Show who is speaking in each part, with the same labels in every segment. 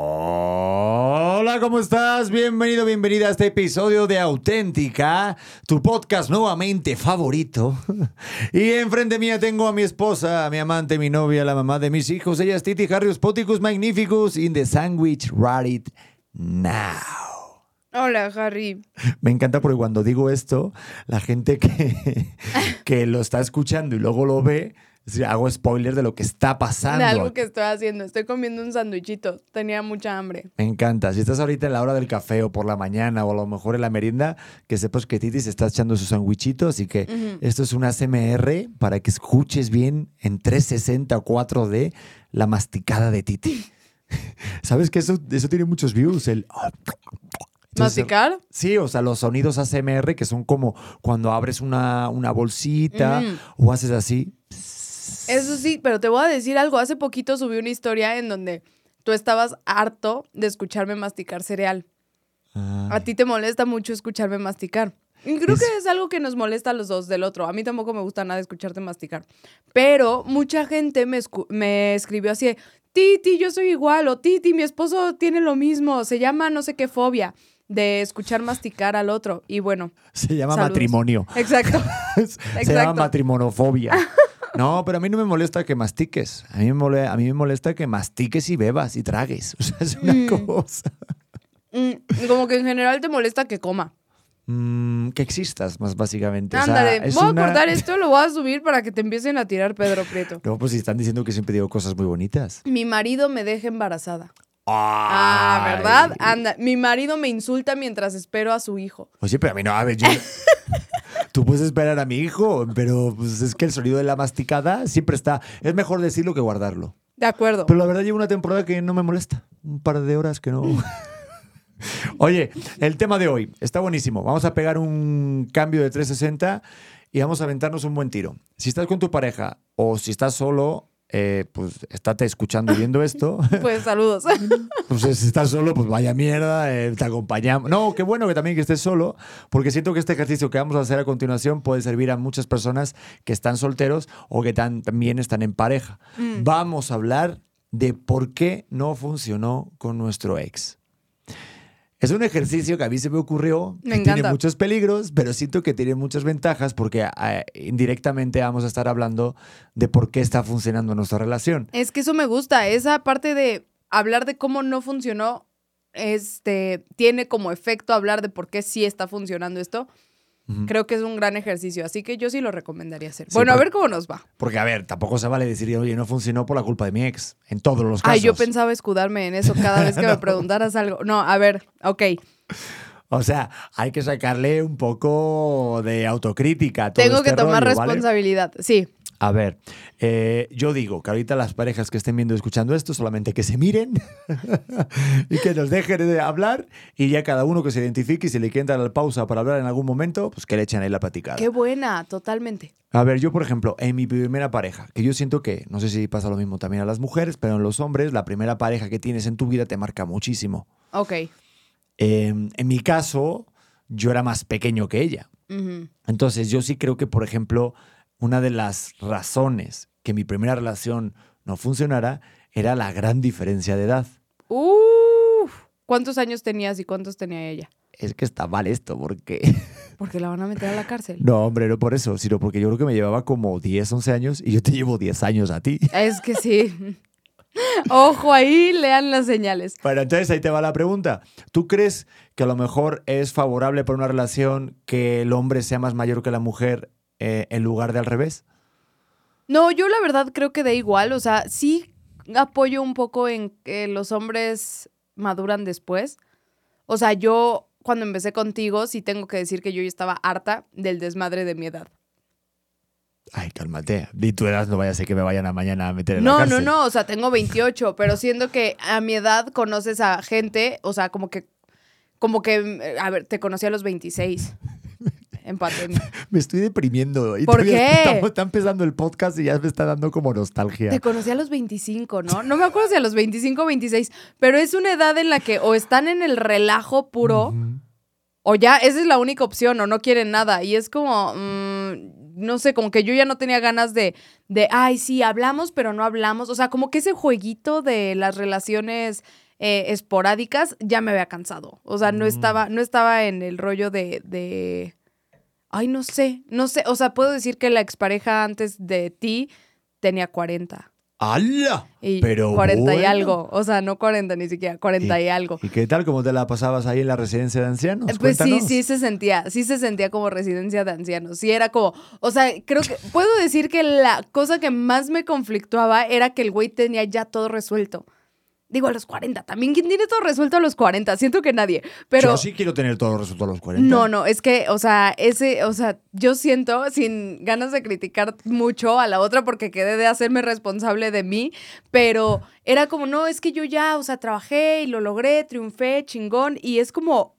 Speaker 1: Hola, ¿cómo estás? Bienvenido, bienvenida a este episodio de Auténtica, tu podcast nuevamente favorito. Y enfrente mía tengo a mi esposa, a mi amante, mi novia, la mamá de mis hijos. Ella es Titi Harrius Poticus Magnificus in the sandwich right now.
Speaker 2: Hola, Harry.
Speaker 1: Me encanta porque cuando digo esto, la gente que, que lo está escuchando y luego lo ve, sí, hago spoiler de lo que está pasando.
Speaker 2: De algo que estoy haciendo. Estoy comiendo un sándwichito. Tenía mucha hambre.
Speaker 1: Me encanta. Si estás ahorita en la hora del café o por la mañana o a lo mejor en la merienda, que sepas que Titi se está echando su sandwichito. Así que esto es un ASMR para que escuches bien en 360 o 4D la masticada de Titi. ¿Sabes que eso, eso tiene muchos views? El... Entonces,
Speaker 2: ¿Masticar?
Speaker 1: Sí, o sea, los sonidos ASMR que son como cuando abres una, una bolsita
Speaker 2: Mm.
Speaker 1: o haces así.
Speaker 2: Eso sí, pero te voy a decir algo. Hace poquito subí una historia en donde tú estabas harto de escucharme masticar cereal.
Speaker 1: Ah,
Speaker 2: A ti te molesta mucho escucharme masticar. Y creo
Speaker 1: Es-
Speaker 2: que es algo que nos molesta a los dos del otro. A mí tampoco me gusta nada escucharte masticar. Pero mucha gente me, escu- me escribió así, de, Titi, yo soy igual, o Titi, mi esposo tiene lo mismo, se llama no sé qué fobia de escuchar masticar al otro. Y bueno,
Speaker 1: se llama
Speaker 2: Saludos.
Speaker 1: matrimonio.
Speaker 2: exacto.
Speaker 1: Se llama matrimonofobia. No, pero a mí no me molesta que mastiques. A mí me, mole- a mí me molesta que mastiques y bebas y tragues. O sea, es una
Speaker 2: Mm.
Speaker 1: cosa.
Speaker 2: Mm, como que en general te molesta que coma.
Speaker 1: Mm, que existas, más básicamente. O sea,
Speaker 2: Ándale,
Speaker 1: es
Speaker 2: voy a
Speaker 1: una-
Speaker 2: cortar esto, lo voy a subir para que te empiecen a tirar Pedro Prieto.
Speaker 1: No, pues si están diciendo que siempre digo cosas muy bonitas.
Speaker 2: Mi marido me deja embarazada. Ah. ¿verdad? Anda, mi marido me insulta mientras espero a su hijo.
Speaker 1: Oye, pero a mí no, a ver, yo... Tú puedes esperar a mi hijo, pero pues es que el sonido de la masticada siempre está... Es mejor decirlo que guardarlo.
Speaker 2: De acuerdo.
Speaker 1: Pero la verdad llevo una temporada que no me molesta. Un par de horas que no. Oye, el tema de hoy está buenísimo. Vamos a pegar un cambio de 360 y vamos a aventarnos un buen tiro. Si estás con tu pareja o si estás solo, eh, pues estate escuchando y viendo esto.
Speaker 2: Pues saludos.
Speaker 1: Pues si estás solo, pues vaya mierda, eh, te acompañamos. No, qué bueno que también que estés solo, porque siento que este ejercicio que vamos a hacer a continuación puede servir a muchas personas que están solteros o que tan- también están en pareja.
Speaker 2: Mm.
Speaker 1: Vamos a hablar de por qué no funcionó con nuestro ex. Es un ejercicio que a mí se me ocurrió,
Speaker 2: Me
Speaker 1: que tiene muchos peligros, pero siento que tiene muchas ventajas porque eh, indirectamente vamos a estar hablando de por qué está funcionando nuestra relación.
Speaker 2: es que eso me gusta. Esa parte de hablar de cómo no funcionó, este, tiene como efecto hablar de por qué sí está funcionando esto. Creo que es un gran ejercicio, así que yo sí lo recomendaría hacer.
Speaker 1: Sí,
Speaker 2: bueno, a ver cómo nos va.
Speaker 1: Porque, a ver, tampoco se vale decir, oye, no funcionó por la culpa de mi ex. En todos los casos.
Speaker 2: Ay, yo pensaba escudarme en eso cada vez que me preguntaras algo. No, a ver, ok.
Speaker 1: O sea, hay que sacarle un poco de autocrítica. a todo
Speaker 2: Tengo
Speaker 1: este
Speaker 2: que tomar
Speaker 1: rollo, ¿vale?
Speaker 2: responsabilidad. Sí.
Speaker 1: A ver, eh, yo digo que ahorita las parejas que estén viendo y escuchando esto, solamente que se miren y que nos dejen de hablar y ya cada uno que se identifique y si le quieren dar la pausa para hablar en algún momento, pues que le echen ahí la platicada.
Speaker 2: Qué buena, totalmente.
Speaker 1: A ver, yo por ejemplo, en mi primera pareja, que yo siento que, no sé si pasa lo mismo también a las mujeres, pero en los hombres, la primera pareja que tienes en tu vida te marca muchísimo.
Speaker 2: Ok.
Speaker 1: Eh, en mi caso, yo era más pequeño que ella. Entonces, yo sí creo que, por ejemplo, una de las razones que mi primera relación no funcionara era la gran diferencia de edad.
Speaker 2: Uf. ¿Cuántos años tenías y cuántos tenía ella?
Speaker 1: Es que está mal esto, porque...
Speaker 2: Porque la van a meter a la cárcel.
Speaker 1: No, hombre, no por eso, sino porque yo creo que me llevaba como 10, 11 años y yo te llevo 10 años a ti.
Speaker 2: Es que sí. Ojo ahí, lean las señales.
Speaker 1: Bueno, entonces ahí te va la pregunta. ¿Tú crees que a lo mejor es favorable para una relación que el hombre sea más mayor que la mujer eh, en lugar de al revés?
Speaker 2: No, yo la verdad creo que da igual. O sea, sí apoyo un poco en que los hombres maduran después. O sea, yo cuando empecé contigo sí tengo que decir que yo ya estaba harta del desmadre de mi edad.
Speaker 1: Ay, cálmate. Di tu edad, no vaya a ser que me vayan a mañana a meter en
Speaker 2: No,
Speaker 1: la
Speaker 2: no,
Speaker 1: cárcel.
Speaker 2: no, o sea, tengo 28, pero siendo que a mi edad conoces a gente, o sea, como que, como que, a ver, te conocí a los 26 en pandemia.
Speaker 1: Me estoy deprimiendo. Y
Speaker 2: ¿Por qué?
Speaker 1: Estamos, está empezando el podcast y ya me está dando como nostalgia.
Speaker 2: Te conocí a los 25, ¿no? No me acuerdo si a los 25 o 26, pero es una edad en la que o están en el relajo puro, o ya esa es la única opción, o no quieren nada. Y es como, mm, no sé, como que yo ya no tenía ganas de, de, ay, sí, hablamos, pero no hablamos. O sea, como que ese jueguito de las relaciones eh, esporádicas ya me había cansado. O sea, no estaba, no estaba en el rollo de, de, ay, no sé, no sé. O sea, puedo decir que la expareja antes de ti tenía 40.
Speaker 1: ¡Hala!
Speaker 2: Y
Speaker 1: Pero
Speaker 2: 40 y algo. O sea, no 40 ni siquiera, 40 y, algo.
Speaker 1: ¿Y qué tal? ¿Cómo te la pasabas ahí en la residencia de ancianos?
Speaker 2: Pues sí, sí se sentía, sí se sentía como residencia de ancianos. Sí era como, o sea, creo que puedo decir que la cosa que más me conflictuaba era que el güey tenía ya todo resuelto. Digo, a los 40. También, ¿quién tiene todo resuelto a los 40? Siento que nadie. Pero
Speaker 1: Yo sí quiero tener todo resuelto a los 40.
Speaker 2: no, no, es que, o sea, ese, o sea, yo siento, sin ganas de criticar mucho a la otra porque quedé de hacerme responsable de mí, pero era como, no, es que yo ya, o sea, trabajé y lo logré, triunfé, chingón, y es como,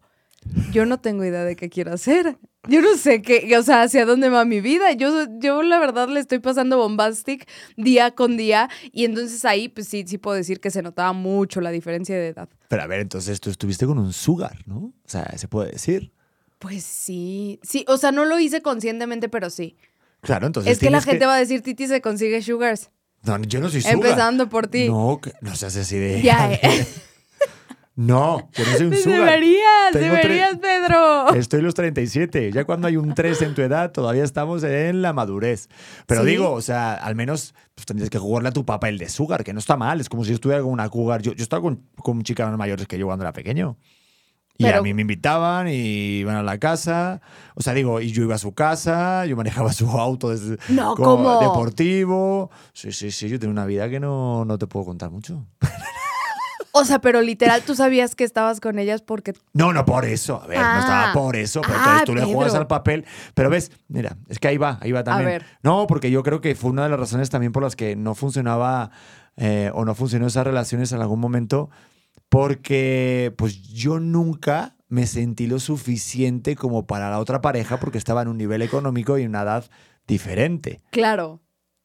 Speaker 2: yo no tengo idea de qué quiero hacer. Yo no sé qué, o sea, hacia dónde va mi vida. Yo, yo la verdad le estoy pasando bombastic día con día y entonces ahí, pues sí, sí puedo decir que se notaba mucho la diferencia de edad.
Speaker 1: Pero a ver, entonces tú estuviste con un sugar, ¿no? O sea, se puede decir.
Speaker 2: Pues sí, sí, o sea, no lo hice conscientemente, pero sí.
Speaker 1: Claro, entonces.
Speaker 2: Es que la gente va a decir, Titi se consigue sugars.
Speaker 1: No, yo no soy sugar.
Speaker 2: Empezando por ti.
Speaker 1: No, que- no seas así de.
Speaker 2: Ya, eh.
Speaker 1: No, yo no soy un sugar.
Speaker 2: deberías,
Speaker 1: Tengo
Speaker 2: deberías, Pedro.
Speaker 1: Estoy los 37. Ya cuando hay un 3 en tu edad, todavía estamos en la madurez. Pero
Speaker 2: Sí.
Speaker 1: digo, o sea, al menos pues, tendrías que jugarle a tu papá el de sugar, que no está mal. Es como si yo estuviera con una cougar. Yo, yo estaba con, con chicas mayores que yo cuando era pequeño. Y
Speaker 2: Pero-
Speaker 1: a mí me invitaban y iban a la casa. O sea, digo, y yo iba a su casa, yo manejaba su auto desde,
Speaker 2: No,
Speaker 1: como
Speaker 2: ¿cómo?
Speaker 1: deportivo. Sí, sí, sí, yo tenía una vida que no, no te puedo contar mucho.
Speaker 2: O sea, pero literal, tú sabías que estabas con ellas porque...
Speaker 1: No, no por eso. A ver, no
Speaker 2: Ah.
Speaker 1: estaba por eso. Pero
Speaker 2: Ah,
Speaker 1: tú le
Speaker 2: Pedro.
Speaker 1: juegas al papel. Pero ves, mira, es que ahí va, ahí va también.
Speaker 2: ver.
Speaker 1: No, porque yo creo que fue una de las razones también por las que no funcionaba eh, o no funcionó esas relaciones en algún momento. Porque pues yo nunca me sentí lo suficiente como para la otra pareja porque estaba en un nivel económico y una edad diferente.
Speaker 2: Claro.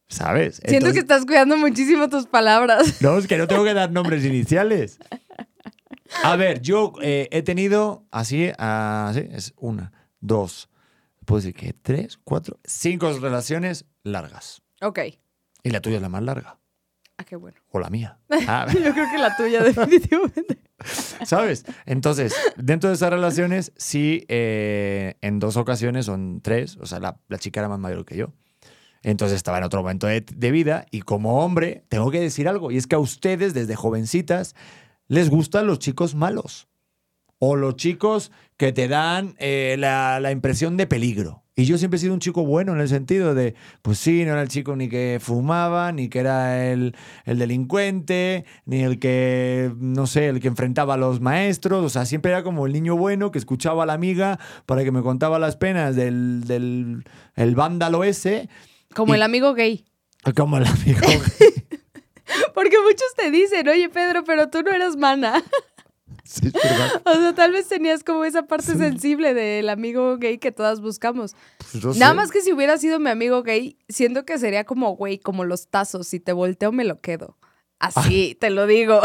Speaker 1: ¿Sabes?
Speaker 2: Siento que estás cuidando muchísimo tus palabras.
Speaker 1: no, es que no tengo que dar nombres iniciales. A ver, yo eh, he tenido así, así, es una, dos, puedo decir que tres, cuatro, cinco relaciones largas.
Speaker 2: Ok.
Speaker 1: Y la tuya es la más larga.
Speaker 2: Ah, qué bueno.
Speaker 1: O la mía. Ah,
Speaker 2: Yo creo que la tuya definitivamente.
Speaker 1: ¿Sabes? Entonces, dentro de esas relaciones, sí, eh, en dos ocasiones, son tres, o sea, la, la chica era más mayor que yo. Entonces estaba en otro momento de, de vida y como hombre tengo que decir algo, y es que a ustedes desde jovencitas les gustan los chicos malos o los chicos que te dan eh, la, la impresión de peligro. Y yo siempre he sido un chico bueno en el sentido de, pues sí, no era el chico ni que fumaba, ni que era el, el delincuente, ni el que, no sé, el que enfrentaba a los maestros. O sea, siempre era como el niño bueno que escuchaba a la amiga para que me contaba las penas del, del el vándalo ese,
Speaker 2: Como
Speaker 1: Y-
Speaker 2: el amigo gay.
Speaker 1: como el amigo.
Speaker 2: Porque muchos te dicen, oye Pedro, pero tú no eras mana.
Speaker 1: Sí.
Speaker 2: O sea, tal vez tenías como esa parte sensible del amigo gay que todas buscamos.
Speaker 1: Pues no
Speaker 2: Nada
Speaker 1: sé.
Speaker 2: más que si hubiera sido mi amigo gay, siento que sería como, güey, como los tazos. Si te volteo, me lo quedo. Así, te lo digo.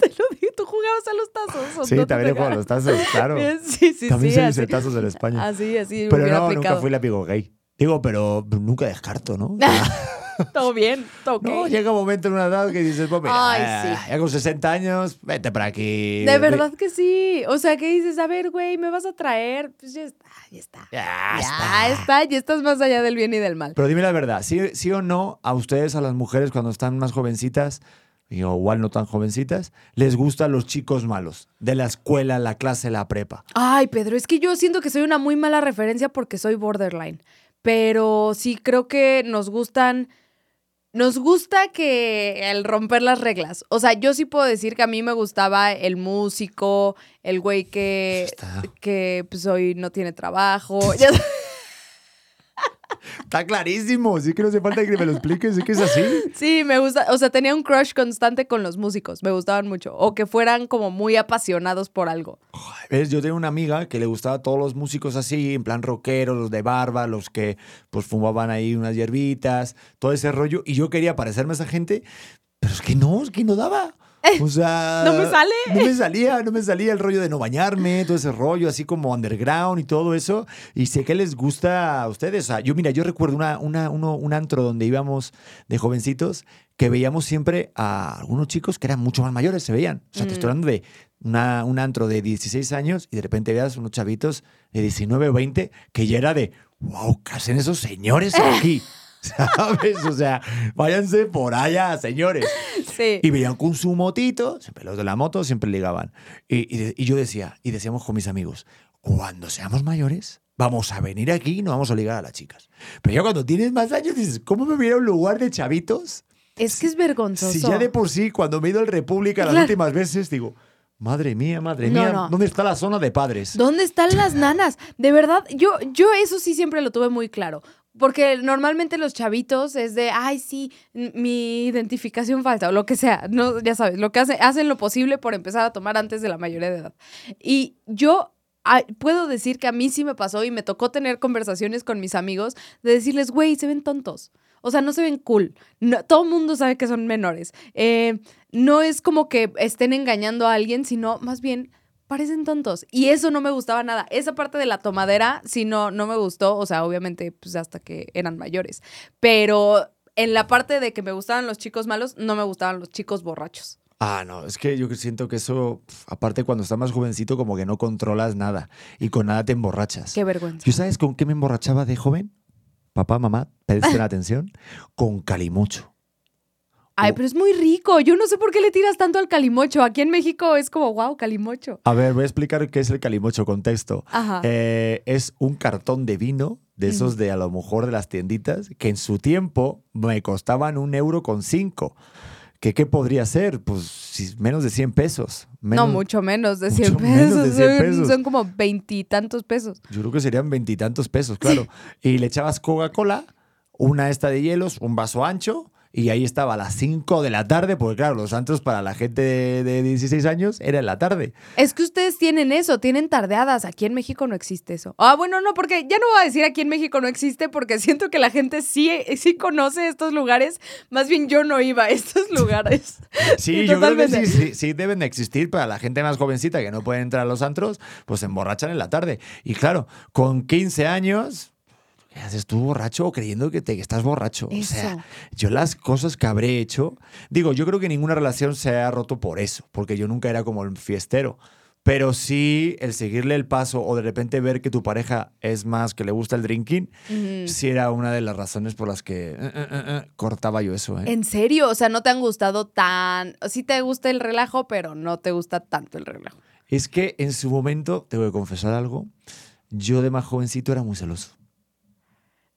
Speaker 2: te lo digo. ¿Tú jugabas a los tazos? ¿O
Speaker 1: Sí,
Speaker 2: no te
Speaker 1: también he jugado a los tazos, claro.
Speaker 2: Sí, sí,
Speaker 1: También
Speaker 2: sí.
Speaker 1: soy
Speaker 2: así.
Speaker 1: setazos en España.
Speaker 2: Así, así
Speaker 1: Pero no, nunca fui el amigo gay. Digo, pero nunca descarto, ¿no?
Speaker 2: Todo bien, todo ok.
Speaker 1: No, llega un momento en una edad que dices, pues mira,
Speaker 2: Ay,
Speaker 1: eh,
Speaker 2: sí.
Speaker 1: ya con 60 años, vete para aquí.
Speaker 2: De verdad que sí. O sea, que dices, a ver, güey, ¿me vas a traer? Pues ya está, ya está.
Speaker 1: Ya
Speaker 2: Ya
Speaker 1: está.
Speaker 2: está, ya estás más allá del bien y del mal.
Speaker 1: Pero dime la verdad, ¿sí, sí o no a ustedes, a las mujeres, cuando están más jovencitas, y igual no tan jovencitas, les gustan los chicos malos, de la escuela, la clase, la prepa.
Speaker 2: Ay, Pedro, es que yo siento que soy una muy mala referencia porque soy borderline. Pero sí creo que nos gustan. Nos gusta que el romper las reglas. O sea, yo sí puedo decir que a mí me gustaba el músico, el güey que,
Speaker 1: Está.
Speaker 2: que pues hoy no tiene trabajo.
Speaker 1: Está clarísimo, sí que no hace falta que me lo expliques, sí que es así.
Speaker 2: Sí, me gusta, o sea, tenía un crush constante con los músicos, me gustaban mucho, o que fueran como muy apasionados por algo.
Speaker 1: ¿Ves? Yo tenía una amiga que le gustaba a todos los músicos así, en plan rockero, los de barba, los que pues fumaban ahí unas hierbitas, todo ese rollo. Y yo quería parecerme a esa gente, pero es que no, es que no daba. O sea,
Speaker 2: No me sale.
Speaker 1: No me salía, no me salía el rollo de no bañarme, todo ese rollo así como underground y todo eso. Y sé que les gusta a ustedes. O sea, yo, mira, yo recuerdo una, una, uno- un antro donde íbamos de jovencitos que veíamos siempre a algunos chicos que eran mucho más mayores, se veían. O sea, te estoy hablando de una- un antro de 16 años y de repente veas unos chavitos de 19 o 20 que ya era de, wow, ¿qué hacen esos señores aquí? ¿Sabes? O sea, váyanse por allá, señores.
Speaker 2: Sí.
Speaker 1: Y veían con su motito, siempre los de la moto siempre ligaban. Y, y y yo decía, y decíamos con mis amigos, cuando seamos mayores, vamos a venir aquí y no vamos a ligar a las chicas. Pero ya cuando tienes más años dices, ¿cómo me voy a ir a un lugar de chavitos?
Speaker 2: Es que es vergonzoso.
Speaker 1: Si ya de por sí, cuando me he ido al República las últimas veces, digo, madre mía, madre
Speaker 2: No,
Speaker 1: mía,
Speaker 2: no.
Speaker 1: ¿dónde está la zona de padres?
Speaker 2: ¿Dónde están las nanas? De verdad, yo, yo eso sí siempre lo tuve muy claro. Porque normalmente los chavitos es de, ay, sí, mi identificación falta o lo que sea. No, ya sabes, lo que hace, hacen lo posible por empezar a tomar antes de la mayoría de edad. Y yo ah, puedo decir que a mí sí me pasó y me tocó tener conversaciones con mis amigos de decirles, güey, se ven tontos. O sea, no se ven cool. Todo el mundo sabe que son menores. Eh, no es como que estén engañando a alguien, sino más bien parecen tontos. Y eso no me gustaba nada. Esa parte de la tomadera, sí, no, no me gustó. O sea, obviamente, pues hasta que eran mayores. Pero en la parte de que me gustaban los chicos malos, no me gustaban los chicos borrachos.
Speaker 1: Ah, no, es que yo siento que eso, aparte cuando estás más jovencito, como que no controlas nada y con nada te emborrachas.
Speaker 2: Qué vergüenza.
Speaker 1: ¿Yo sabes con qué me emborrachaba de joven? Papá, mamá, presten atención. Con calimocho.
Speaker 2: Ay, pero es muy rico. Yo no sé por qué le tiras tanto al calimocho. Aquí en México es como, wow, calimocho.
Speaker 1: A ver, voy a explicar qué es el calimocho, contexto.
Speaker 2: Ajá.
Speaker 1: Eh, es un cartón de vino, de esos de a lo mejor de las tienditas, que en su tiempo me costaban un euro con cinco. ¿Qué, ¿Qué podría ser? Pues menos de 100 pesos. Menos-
Speaker 2: no, mucho menos de 100
Speaker 1: mucho menos
Speaker 2: pesos.
Speaker 1: de 100
Speaker 2: Son-
Speaker 1: pesos.
Speaker 2: Son, como veintitantos pesos.
Speaker 1: Yo creo que serían veintitantos pesos, claro. Y le echabas Coca-Cola, una esta de hielos, un vaso ancho, y ahí estaba a las 5 de la tarde, porque claro, los antros para la gente de, de 16 años era en la tarde.
Speaker 2: Es que ustedes tienen eso, tienen tardeadas. Aquí en México no existe eso. Ah, bueno, no, porque ya no voy a decir aquí en México no existe, porque siento que la gente sí, sí conoce estos lugares. Más bien yo no iba a estos lugares.
Speaker 1: Sí, yo creo que sí, sí, sí deben de existir para la gente más jovencita que no puede entrar a los antros, pues se emborrachan en la tarde. Y claro, con 15 años... ¿Qué haces tú borracho o creyendo que, te, que estás borracho? O sea,
Speaker 2: Eso.
Speaker 1: yo las cosas que habré hecho, digo, yo creo que ninguna relación se ha roto por eso, porque yo nunca era como el fiestero. Pero sí, el seguirle el paso o de repente ver que tu pareja es más que le gusta el drinking, sí era una de las razones por las que eh, eh, eh, cortaba yo eso.
Speaker 2: En serio, o sea, no te han gustado tan. Sí te gusta el relajo, pero no te gusta tanto el relajo.
Speaker 1: Es que en su momento, tengo que confesar algo, yo de más jovencito era muy celoso.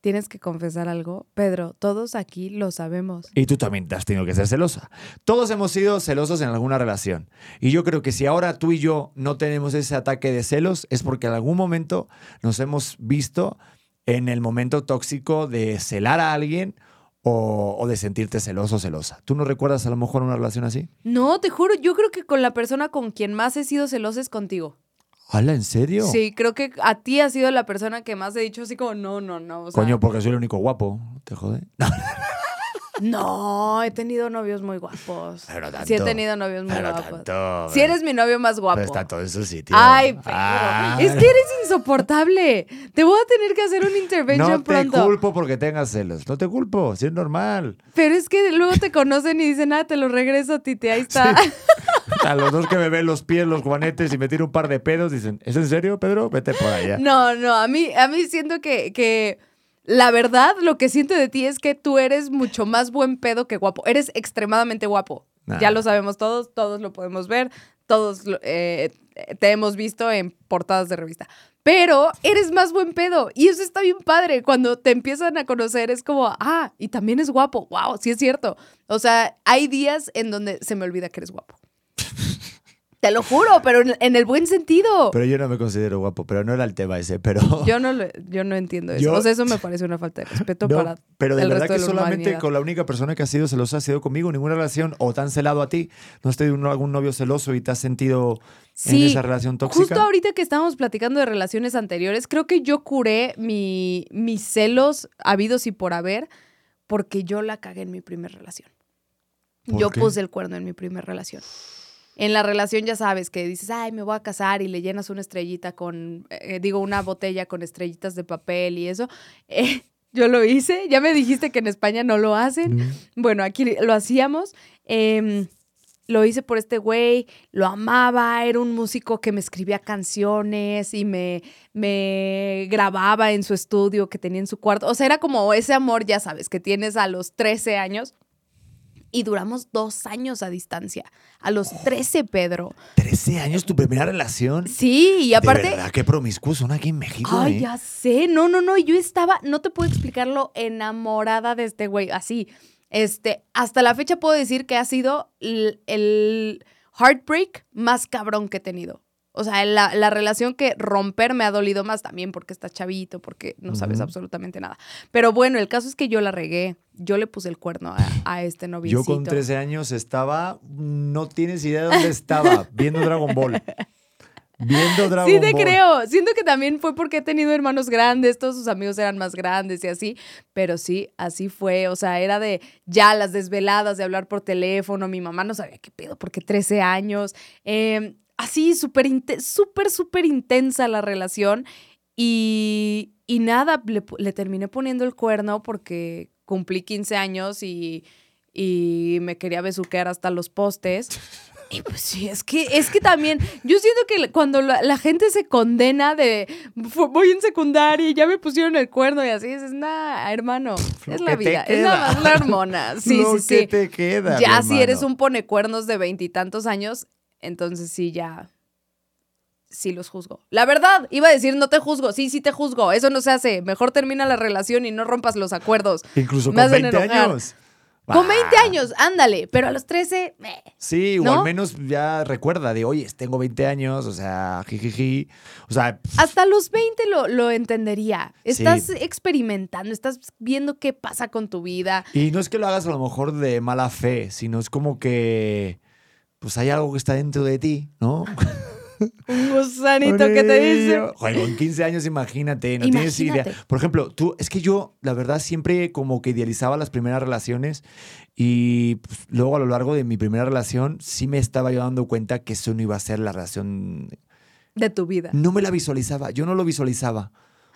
Speaker 2: Tienes que confesar algo. Pedro, todos aquí lo sabemos.
Speaker 1: Y tú también te has tenido que ser celosa. Todos hemos sido celosos en alguna relación. Y yo creo que si ahora tú y yo no tenemos ese ataque de celos, es porque en algún momento nos hemos visto en el momento tóxico de celar a alguien o, o de sentirte celoso o celosa. ¿Tú no recuerdas a lo mejor una relación así?
Speaker 2: No, te juro, yo creo que con la persona con quien más he sido celosa es contigo.
Speaker 1: ¿Hala, en serio?
Speaker 2: Sí, creo que a ti has sido la persona que más he dicho así como, no, no, no. o sea,
Speaker 1: Coño, porque soy el único guapo. ¿Te jode?
Speaker 2: No, he tenido novios muy guapos.
Speaker 1: Pero tanto.
Speaker 2: sí he tenido novios muy
Speaker 1: Pero
Speaker 2: guapos.
Speaker 1: tanto.
Speaker 2: Si eres mi novio más guapo.
Speaker 1: Pero está todo en su sitio.
Speaker 2: Ay, Pedro.
Speaker 1: Ah.
Speaker 2: Es que eres insoportable. Te voy a tener que hacer un intervention
Speaker 1: No te
Speaker 2: pronto.
Speaker 1: culpo porque tengas celos. No te culpo, si es normal.
Speaker 2: Pero es que luego te conocen y dicen, ah, te lo regreso a ti, ahí está.
Speaker 1: A los dos que me ven los pies, los guanetes y me tiro un par de pedos, dicen, ¿es en serio, Pedro? Vete por allá.
Speaker 2: No, no, a mí, a mí siento que, que la verdad, lo que siento de ti es que tú eres mucho más buen pedo que guapo. Eres extremadamente guapo.
Speaker 1: Nah.
Speaker 2: Ya lo sabemos todos, todos lo podemos ver, todos eh, te hemos visto en portadas de revista. Pero eres más buen pedo y eso está bien padre. Cuando te empiezan a conocer es como, ah, y también es guapo. Wow, sí es cierto. O sea, hay días en donde se me olvida que eres guapo. Te lo juro, pero en, en el buen sentido.
Speaker 1: Pero yo no me considero guapo, pero no era el tema ese, pero...
Speaker 2: Yo no, lo- yo no entiendo eso.
Speaker 1: Yo-
Speaker 2: o sea, eso me parece una falta de respeto
Speaker 1: No,
Speaker 2: para
Speaker 1: pero de
Speaker 2: el
Speaker 1: verdad
Speaker 2: resto
Speaker 1: que
Speaker 2: de
Speaker 1: solamente
Speaker 2: humanidad.
Speaker 1: con la única persona que ha sido celosa ha sido conmigo, ninguna relación o tan celado a ti. ¿No has tenido un- algún novio celoso y te has sentido en esa relación tóxica?
Speaker 2: Justo ahorita que estábamos platicando de relaciones anteriores, creo que yo curé mi, mis celos habidos y por haber porque yo la cagué en mi primera relación.
Speaker 1: ¿Por
Speaker 2: Yo
Speaker 1: qué?
Speaker 2: puse el cuerno en mi primera relación. En la relación ya sabes que dices, ay, me voy a casar y le llenas una estrellita con, eh, digo, una botella con estrellitas de papel y eso. Eh, yo lo hice, ya me dijiste que en España no lo hacen.
Speaker 1: Mm.
Speaker 2: Bueno, aquí lo hacíamos. em, lo hice por este güey, lo amaba, era un músico que me escribía canciones y me, me grababa en su estudio que tenía en su cuarto. O sea, era como ese amor, ya sabes, que tienes a los 13 años. Y duramos dos años a distancia. A los 13, Pedro.
Speaker 1: 13 años tu primera relación.
Speaker 2: Sí, y aparte...
Speaker 1: De verdad, qué promiscuos son aquí en México,
Speaker 2: Ay,
Speaker 1: ¿eh?
Speaker 2: ya sé. No, no, no. Yo estaba, no te puedo explicarlo, enamorada de este güey. Así. Este, hasta la fecha puedo decir que ha sido el, el heartbreak más cabrón que he tenido. O sea, la, la relación que romper me ha dolido más también porque estás chavito, porque no sabes absolutamente nada. Pero bueno, el caso es que yo la regué. Yo le puse el cuerno a, a este noviecito.
Speaker 1: Yo con 13 años estaba, no tienes idea de dónde estaba, viendo Dragon Ball. Viendo Dragon
Speaker 2: Sí te
Speaker 1: Ball.
Speaker 2: creo. Siento que también fue porque he tenido hermanos grandes, todos sus amigos eran más grandes y así, pero sí, así fue. O sea, era de ya las desveladas, de hablar por teléfono. Mi mamá no sabía qué pedo porque 13 años. Eh, así, súper, súper, súper intensa la relación. Y, y nada, le, le terminé poniendo el cuerno porque cumplí 15 años y, y me quería besuquear hasta los postes. Y pues sí, es que, es que también, yo siento que cuando la, la gente se condena de "Fu- voy en secundaria y ya me pusieron el cuerno y así, dices, nah, hermano,
Speaker 1: Lo
Speaker 2: es la vida, es nada más la hormona. Sí,
Speaker 1: Lo
Speaker 2: sí,
Speaker 1: que
Speaker 2: sí.
Speaker 1: te queda,
Speaker 2: ya si eres un ponecuernos de veintitantos años, entonces sí, ya. Sí los juzgo. La verdad, iba a decir no te juzgo. Sí, sí te juzgo. Eso no se hace. Mejor termina la relación y no rompas los acuerdos.
Speaker 1: Incluso
Speaker 2: Me
Speaker 1: con
Speaker 2: hacen
Speaker 1: 20
Speaker 2: enojar.
Speaker 1: años.
Speaker 2: Con 20
Speaker 1: Ah,
Speaker 2: años, ándale. Pero a los 13, meh.
Speaker 1: Sí, o al menos ya recuerda de, oye, tengo 20 años, o sea, jijiji. O sea,
Speaker 2: Hasta los 20 lo, lo entendería. Estás
Speaker 1: Sí.
Speaker 2: experimentando, estás viendo qué pasa con tu vida.
Speaker 1: y no es que lo hagas a lo mejor de mala fe, sino es como que, pues hay algo que está dentro de ti, ¿no?
Speaker 2: Un gusanito que te dice.
Speaker 1: Joder, con 15 años, imagínate, no tienes idea.
Speaker 2: Imagínate.
Speaker 1: Por ejemplo, tú, es que yo, la verdad, siempre como que idealizaba las primeras relaciones y pues, luego a lo largo de mi primera relación sí me estaba yo dando cuenta que eso no iba a ser la relación.
Speaker 2: De tu vida.
Speaker 1: No me la visualizaba, yo no lo visualizaba.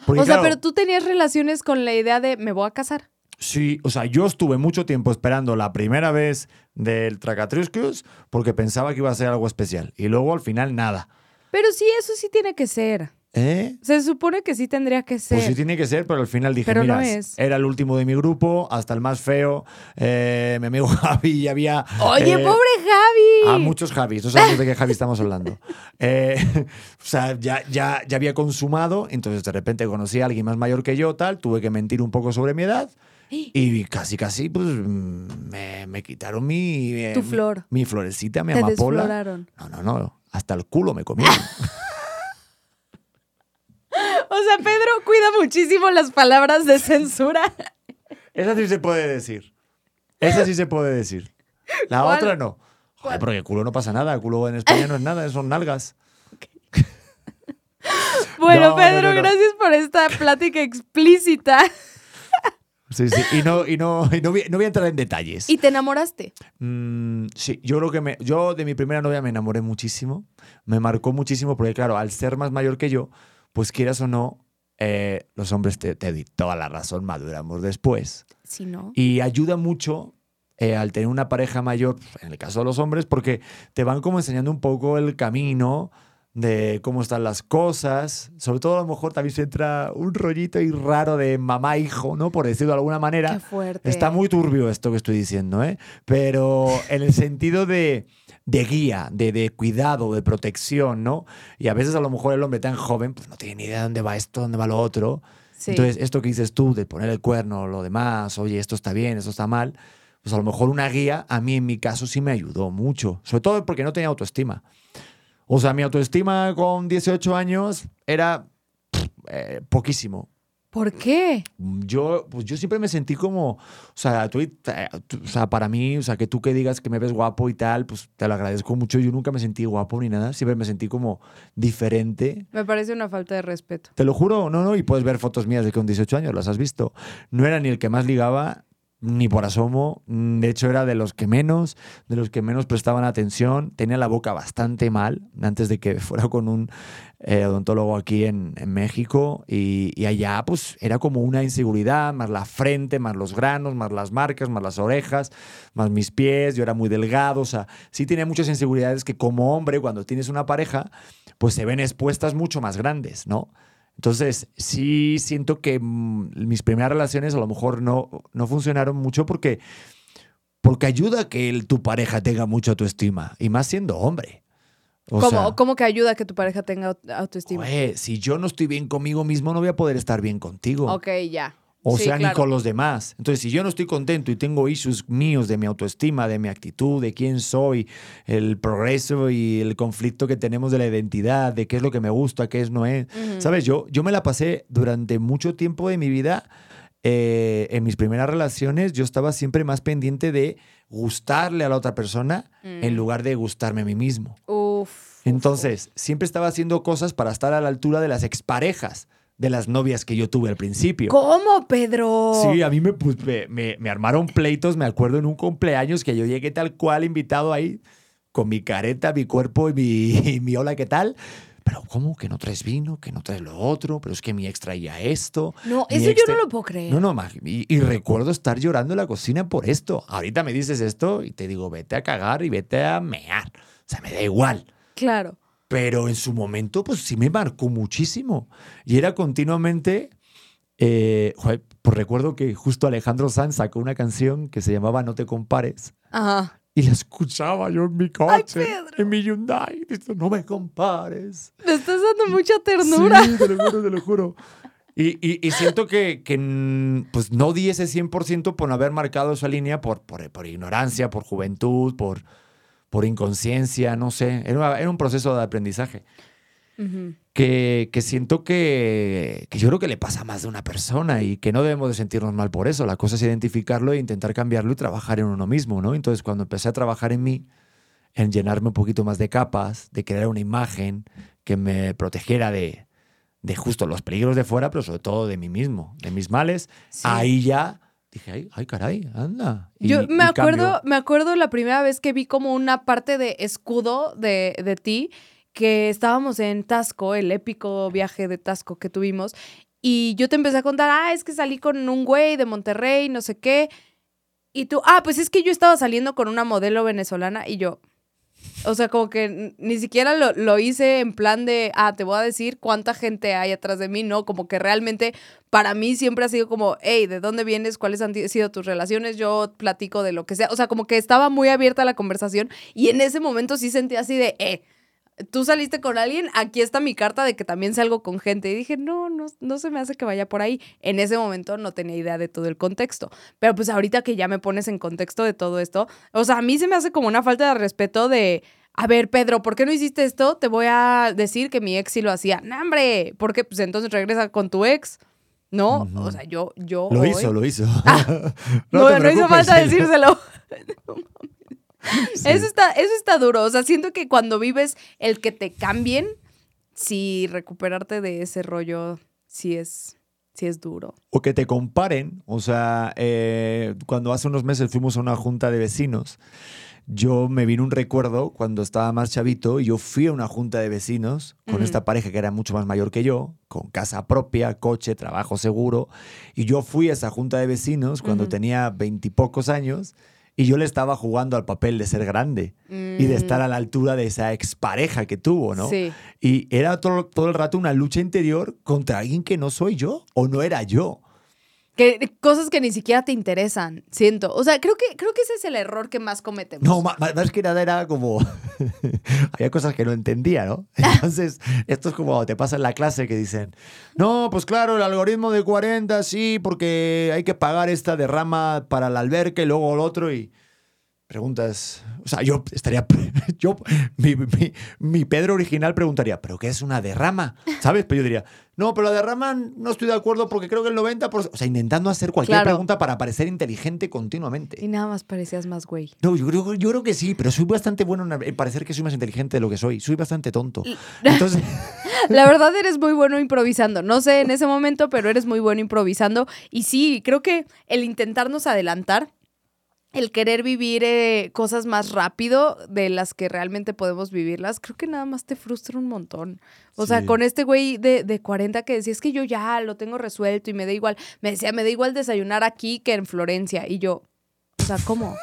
Speaker 1: Porque,
Speaker 2: o sea,
Speaker 1: claro,
Speaker 2: pero tú tenías relaciones con la idea de me voy a casar.
Speaker 1: Sí, o sea, yo estuve mucho tiempo esperando la primera vez del Tracatruscus porque pensaba que iba a ser algo especial. Y luego al final nada.
Speaker 2: Pero sí, eso sí tiene que ser.
Speaker 1: ¿Eh?
Speaker 2: Se supone que sí tendría que ser.
Speaker 1: Pues sí tiene que ser, pero al final dije,
Speaker 2: Pero no
Speaker 1: mira,
Speaker 2: es.
Speaker 1: era el último de mi grupo, hasta el más feo. Eh, mi amigo Javi ya había...
Speaker 2: Oye,
Speaker 1: eh,
Speaker 2: pobre Javi.
Speaker 1: A muchos Javis, no sabemos de qué Javi estamos hablando. Eh, o sea, ya, ya, ya había consumado, entonces de repente conocí a alguien más mayor que yo, tal, tuve que mentir un poco sobre mi edad. Y casi, casi, pues me, me quitaron mi. eh,
Speaker 2: Tu flor.
Speaker 1: Mi, florecita, mi
Speaker 2: Te
Speaker 1: amapola.
Speaker 2: desfloraron.
Speaker 1: No, no, no. Hasta el culo me comieron.
Speaker 2: O sea, Pedro cuida muchísimo las palabras de censura.
Speaker 1: Esa sí se puede decir. Esa sí se puede decir. La
Speaker 2: ¿Cuál?
Speaker 1: otra no. Joder, porque culo no pasa nada. Culo en España no es nada, son nalgas.
Speaker 2: Bueno,
Speaker 1: No, no,
Speaker 2: Pedro,
Speaker 1: no, no.
Speaker 2: gracias por esta plática explícita.
Speaker 1: Sí, sí. Y no, y no, y no, voy, no voy a entrar en detalles.
Speaker 2: ¿Y te enamoraste?
Speaker 1: Mm, sí, yo creo que me, yo de mi primera novia me enamoré muchísimo. Me marcó muchísimo porque, claro, al ser más mayor que yo, pues quieras o no, eh, los hombres te, te di toda la razón, maduramos después.
Speaker 2: Sí, ¿no?
Speaker 1: Y ayuda mucho eh, al tener una pareja mayor, en el caso de los hombres, porque te van como enseñando un poco el camino de cómo están las cosas. Sobre todo a lo mejor también se entra un rollito y raro de mamá-hijo, ¿no? Por decirlo de alguna manera.
Speaker 2: Qué fuerte.
Speaker 1: Está muy turbio esto que estoy diciendo, ¿eh? Pero en el sentido de, de guía, de, de cuidado, de protección, ¿no? Y a veces a lo mejor el hombre tan joven pues no tiene ni idea de dónde va esto, dónde va lo otro.
Speaker 2: Sí.
Speaker 1: Entonces, esto que dices tú de poner el cuerno, lo demás, oye, esto está bien, esto está mal, pues a lo mejor una guía, a mí en mi caso sí me ayudó mucho, sobre todo porque no tenía autoestima. O sea, mi autoestima con 18 años era pff, eh, poquísimo.
Speaker 2: ¿Por qué?
Speaker 1: Yo, pues yo siempre me sentí como, o sea, tú, tú- o sea, para mí, o sea, que tú que digas que me ves guapo y tal, pues te lo agradezco mucho. Yo nunca me sentí guapo ni nada, siempre me sentí como diferente.
Speaker 2: Me parece una falta de respeto.
Speaker 1: Te lo juro, no, no, y puedes ver fotos mías de con 18 años, las has visto. No era ni el que más ligaba, ni por asomo. De hecho, era de los que menos, de los que menos prestaban atención. Tenía la boca bastante mal antes de que fuera con un eh, odontólogo aquí en, en México. Y, y allá, pues, era como una inseguridad, más la frente, más los granos, más las marcas, más las orejas, más mis pies. Yo era muy delgado, o sea, sí tenía muchas inseguridades que como hombre, cuando tienes una pareja, pues se ven expuestas mucho más grandes, ¿no? Entonces, sí siento que mm, mis primeras relaciones a lo mejor no, no funcionaron mucho porque, porque ayuda a que el- tu pareja tenga mucha autoestima, y más siendo hombre. O
Speaker 2: ¿Cómo,
Speaker 1: sea,
Speaker 2: cómo que ayuda a que tu pareja tenga aut- autoestima?
Speaker 1: güey, si yo no estoy bien conmigo mismo, no voy a poder estar bien contigo.
Speaker 2: Ok, ya.
Speaker 1: O
Speaker 2: Sí,
Speaker 1: sea,
Speaker 2: claro.
Speaker 1: ni con los demás. Entonces, si yo no estoy contento y tengo issues míos de mi autoestima, de mi actitud, de quién soy, el progreso y el conflicto que tenemos de la identidad, de qué es lo que me gusta, qué es no es. ¿Sabes? Yo, yo me la pasé durante mucho tiempo de mi vida. eh, en mis primeras relaciones, yo estaba siempre más pendiente de gustarle a la otra persona en
Speaker 2: Mm.
Speaker 1: lugar de gustarme a mí mismo.
Speaker 2: Uf. uf,
Speaker 1: Entonces, siempre estaba haciendo cosas para estar a la altura de las exparejas, de las novias que yo tuve al principio.
Speaker 2: ¿Cómo, Pedro?
Speaker 1: Sí, a mí me, pues, me, me- me armaron pleitos, me acuerdo en un cumpleaños que yo llegué tal cual invitado ahí, con mi careta, mi cuerpo y mi, y mi hola, ¿qué tal? Pero ¿cómo que no traes vino? Que no traes lo otro, pero es que mi ex traía esto.
Speaker 2: No, eso yo no lo puedo creer.
Speaker 1: No, no, y, y recuerdo estar llorando en la cocina por esto. Ahorita me dices esto y te digo, vete a cagar y vete a mear. O sea, me da igual.
Speaker 2: Claro.
Speaker 1: Pero en su momento, pues sí me marcó muchísimo. Y era continuamente. eh, joder, pues recuerdo que justo Alejandro Sanz sacó una canción que se llamaba No te compares.
Speaker 2: Ajá.
Speaker 1: Y la escuchaba yo en mi coche,
Speaker 2: Pedro.
Speaker 1: en mi Hyundai. Dice, no me compares.
Speaker 2: Me estás dando mucha ternura.
Speaker 1: Sí, te lo juro, te lo juro. Y, y- y siento que, que, mm, pues no di ese 100% por no haber marcado esa línea por, por, por ignorancia, por juventud, por, por inconsciencia, no sé. Era, era un proceso de aprendizaje que, que siento que, que yo creo que le pasa a más de una persona y que no debemos de sentirnos mal por eso. La cosa es identificarlo e intentar cambiarlo y trabajar en uno mismo, ¿no? Entonces, cuando empecé a trabajar en mí, en llenarme un poquito más de capas, de crear una imagen que me protegiera de, de justo los peligros de fuera, pero sobre todo de mí mismo, de mis males,
Speaker 2: Sí.
Speaker 1: ahí ya dije, ay, ay, caray, anda. Y-
Speaker 2: Yo me acuerdo, me acuerdo la primera vez que vi como una parte de escudo de, de ti, que estábamos en Tasco, el épico viaje de Tasco que tuvimos, y yo te empecé a contar, ah, es que salí con un güey de Monterrey, no sé qué, y tú, ah, pues es que yo estaba saliendo con una modelo venezolana, y yo, o sea, como que ni siquiera lo, lo hice en plan de, ah, te voy a decir cuánta gente hay atrás de mí, no, como que realmente para mí siempre ha sido como, hey, ¿de dónde vienes? ¿Cuáles han sido tus relaciones? Yo platico de lo que sea. O sea, como que estaba muy abierta la conversación y en ese momento sí sentí así de, eh, tú saliste con alguien, aquí está mi carta de que también salgo con gente. Y dije, no, no, no se me hace que vaya por ahí. En ese momento no tenía idea de todo el contexto. Pero pues ahorita que ya me pones en contexto de todo esto, o sea, a mí se me hace como una falta de respeto de, a ver, Pedro, ¿por qué no hiciste esto? Te voy a decir que mi ex sí lo hacía. ¡No, hombre! Porque pues entonces regresa con tu ex. No, o sea, yo, yo.
Speaker 1: Lo
Speaker 2: hoy-
Speaker 1: hizo, lo hizo.
Speaker 2: No,
Speaker 1: te
Speaker 2: no, hizo falta decírselo. No mames.
Speaker 1: Sí.
Speaker 2: Eso, está, eso está duro. O sea, siento que cuando vives el que te cambien, sí, recuperarte de ese rollo, sí es, sí es duro.
Speaker 1: O que te comparen. O sea, eh, cuando hace unos meses fuimos a una junta de vecinos, yo me vino un recuerdo cuando estaba más chavito y yo fui a una junta de vecinos con esta pareja que era mucho más mayor que yo, con casa propia, coche, trabajo seguro. Y yo fui a esa junta de vecinos cuando tenía veintipocos años Y yo le estaba jugando al papel de ser grande y de estar a la altura de esa expareja que tuvo, ¿no?
Speaker 2: Mm. Sí.
Speaker 1: Y era todo, todo el rato una lucha interior contra alguien que no soy yo o no era yo.
Speaker 2: Que, cosas que ni siquiera te interesan, siento. O sea, creo que, creo que ese es el error que más cometemos.
Speaker 1: No, ma- más, que nada era como. Había cosas que no entendía, ¿no? Entonces, esto es como te pasa en la clase que dicen: No, pues claro, el algoritmo de 40, sí, porque hay que pagar esta derrama para el alberca y luego el otro. Y preguntas. O sea, yo estaría. Yo, mi, mi- mi Pedro original preguntaría: ¿Pero qué es una derrama? ¿Sabes? Pero yo diría: No, pero la derrama no estoy de acuerdo porque creo que el 90%. O sea, intentando hacer cualquier
Speaker 2: Claro.
Speaker 1: pregunta para parecer inteligente continuamente.
Speaker 2: Y nada más parecías más güey.
Speaker 1: No, yo creo, yo creo que sí, pero soy bastante bueno en en parecer que soy más inteligente de lo que soy. Soy bastante tonto. Entonces,
Speaker 2: La verdad eres muy bueno improvisando. No sé en ese momento, pero eres muy bueno improvisando. Y sí, creo que el intentarnos adelantar, el querer vivir eh, cosas más rápido de las que realmente podemos vivirlas, creo que nada más te frustra un montón. O sea, con este güey de, de 40 que decía, es que yo ya lo tengo resuelto y me da igual. Me decía, me da igual desayunar aquí que en Florencia. Y yo, o sea, ¿cómo?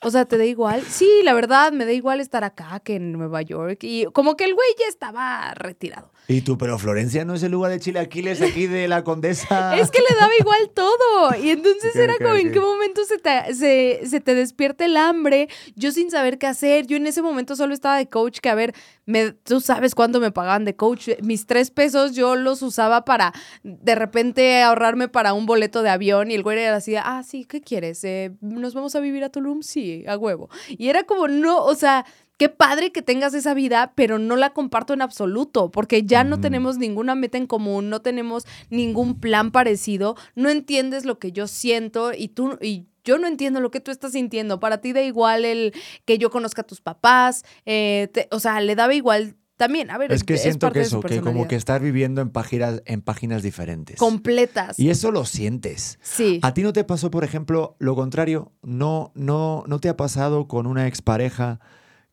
Speaker 2: O sea, ¿te da igual? Sí, la verdad, me da igual estar acá que en Nueva York. Y como que el güey ya estaba retirado.
Speaker 1: y tú, pero Florencia no es el lugar de chilaquiles aquí de la condesa.
Speaker 2: Es que le daba igual todo. Y entonces era como en qué momento se te, se, se te despierta el hambre, yo sin saber qué hacer. Yo en ese momento solo estaba de coach, que a ver, me, tú sabes cuánto me pagaban de coach. Mis tres pesos yo los usaba para de repente ahorrarme para un boleto de avión. Y el güey era así, ah, sí, ¿qué quieres? Eh, ¿Nos vamos a vivir a Tulum? Sí, a huevo. Y era como, no, o sea... Qué padre que tengas esa vida, pero no la comparto en absoluto, porque ya no
Speaker 1: Mm.
Speaker 2: tenemos ninguna meta en común, no tenemos ningún plan parecido, no entiendes lo que yo siento y tú y yo no entiendo lo que tú estás sintiendo. Para ti da igual el que yo conozca a tus papás, eh, te- o sea, le daba igual también. A ver,
Speaker 1: Es que siento
Speaker 2: parte
Speaker 1: que eso, que como que estar viviendo en páginas, en páginas diferentes.
Speaker 2: completas.
Speaker 1: Y eso lo sientes.
Speaker 2: Sí.
Speaker 1: ¿A ti no te pasó, por ejemplo, lo contrario? ¿No, no, ¿No te ha pasado con una expareja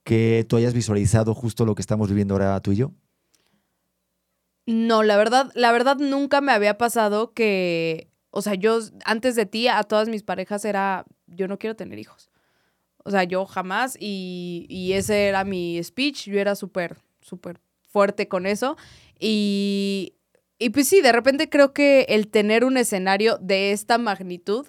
Speaker 1: que tú hayas visualizado justo lo que estamos viviendo ahora tú y yo?
Speaker 2: No, la verdad, la verdad nunca me había pasado que, o sea, yo antes de ti a todas mis parejas era, yo no quiero tener hijos. O sea, yo jamás y, y ese era mi speech, yo era súper, súper fuerte con eso. Y, y pues sí, de repente creo que el tener un escenario de esta magnitud,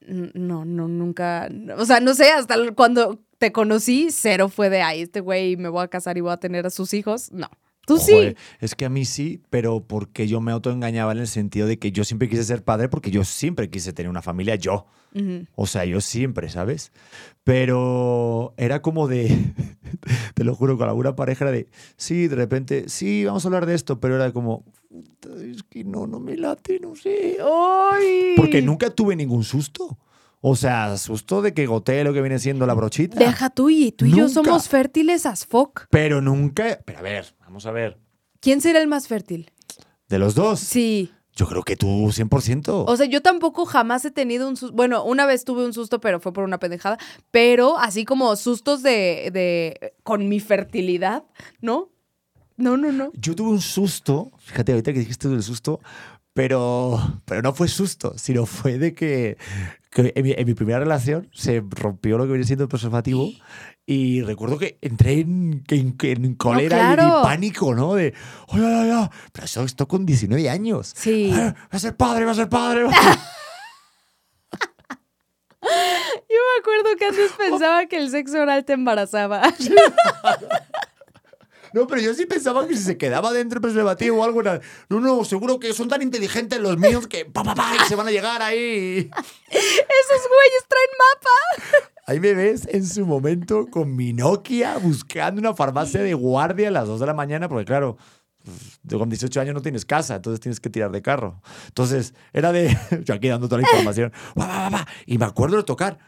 Speaker 2: no, no, nunca, o sea, no sé, hasta cuando te conocí, cero fue de, ay, este güey me voy a casar y voy a tener a sus hijos. No. Tú
Speaker 1: Joder,
Speaker 2: sí.
Speaker 1: Es que a mí sí, pero porque yo me autoengañaba en el sentido de que yo siempre quise ser padre porque yo siempre quise tener una familia yo.
Speaker 2: Ujú.
Speaker 1: O sea, yo siempre, ¿sabes? Pero era como de, te lo juro, con alguna pareja era de, sí, de repente, sí, vamos a hablar de esto, pero era como, "Puta, es que no, no me late, no sé.
Speaker 2: ¡Ay!
Speaker 1: Porque nunca tuve ningún susto. O sea, susto de que goté lo que viene siendo la brochita.
Speaker 2: Deja tú y tú y yo somos fértiles as fuck.
Speaker 1: Pero nunca, pero a ver, vamos a ver.
Speaker 2: ¿Quién será el más fértil?
Speaker 1: De los dos,
Speaker 2: Sí.
Speaker 1: yo creo que tú 100%.
Speaker 2: O sea, yo tampoco jamás he tenido un susto. Bueno, una vez tuve un susto, pero fue por una pendejada. Pero así como sustos de. de con mi fertilidad, ¿no? No, no, no.
Speaker 1: Yo tuve un susto, fíjate ahorita que dijiste del susto, pero, pero no fue susto, sino fue de que, que en, mi, en mi primera relación se rompió lo que viene siendo el preservativo y recuerdo que entré en, en, en cólera y- y,
Speaker 2: claro.
Speaker 1: pánico, ¿no? De, oye, oye, oye, pero eso esto con 19 años.
Speaker 2: Sí.
Speaker 1: "Ah, Va a ser padre, va a ser padre. va a ser-".
Speaker 2: Yo me acuerdo que antes pensaba que el sexo oral te embarazaba.
Speaker 1: No, pero yo sí pensaba que si se quedaba dentro el preservativo o algo era. No, no, seguro que son tan inteligentes los míos que pa, pa, pa, y se van a llegar ahí.
Speaker 2: Esos güeyes traen mapa.
Speaker 1: Ahí me ves en su momento con mi Nokia buscando una farmacia de guardia a las 2 de la mañana, porque claro, pues, con 18 años no tienes casa, entonces tienes que tirar de carro. Entonces era de. Yo aquí dando toda la información. Y me acuerdo de tocar.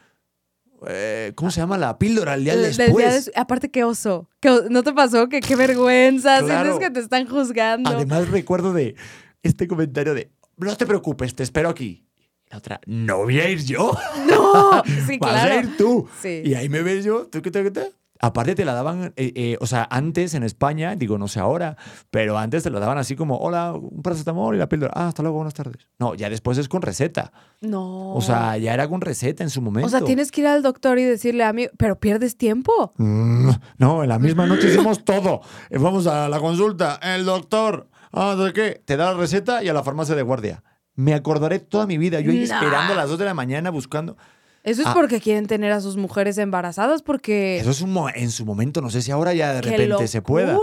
Speaker 1: Eh, ¿Cómo se llama la píldora? El día
Speaker 2: Del
Speaker 1: después.
Speaker 2: día aparte, qué oso. ¿Qué o- ¿No te pasó? Que qué vergüenza.
Speaker 1: Claro.
Speaker 2: Sientes que te están juzgando.
Speaker 1: Además, recuerdo de este comentario de: No te preocupes, te espero aquí. La otra, ¿no voy a ir yo?
Speaker 2: No, sí,
Speaker 1: Vas
Speaker 2: claro.
Speaker 1: a ir tú.
Speaker 2: Sí.
Speaker 1: Y ahí me ves yo, tú, ¿qué te, qué te? Aparte te la daban, eh, eh, o sea, antes en España, digo, no sé ahora, pero antes te la daban así como, hola, un paracetamol y la píldora. Ah, hasta luego, buenas tardes. No, ya después es con receta.
Speaker 2: No.
Speaker 1: O sea, ya era con receta en su momento.
Speaker 2: O sea, tienes que ir al doctor y decirle a mí, pero pierdes tiempo.
Speaker 1: Mm, no, en la misma noche hicimos todo. Eh, Vamos a la consulta, el doctor, ah, ¿de qué? Te da la receta y a la farmacia de guardia. Me acordaré toda mi vida. Yo ahí
Speaker 2: Nah.
Speaker 1: esperando a las 2 de la mañana buscando.
Speaker 2: Eso es
Speaker 1: Ah.
Speaker 2: porque quieren tener a sus mujeres embarazadas porque...
Speaker 1: Eso es un mo- en su momento, no sé si ahora ya de
Speaker 2: ¡Qué
Speaker 1: repente se pueda.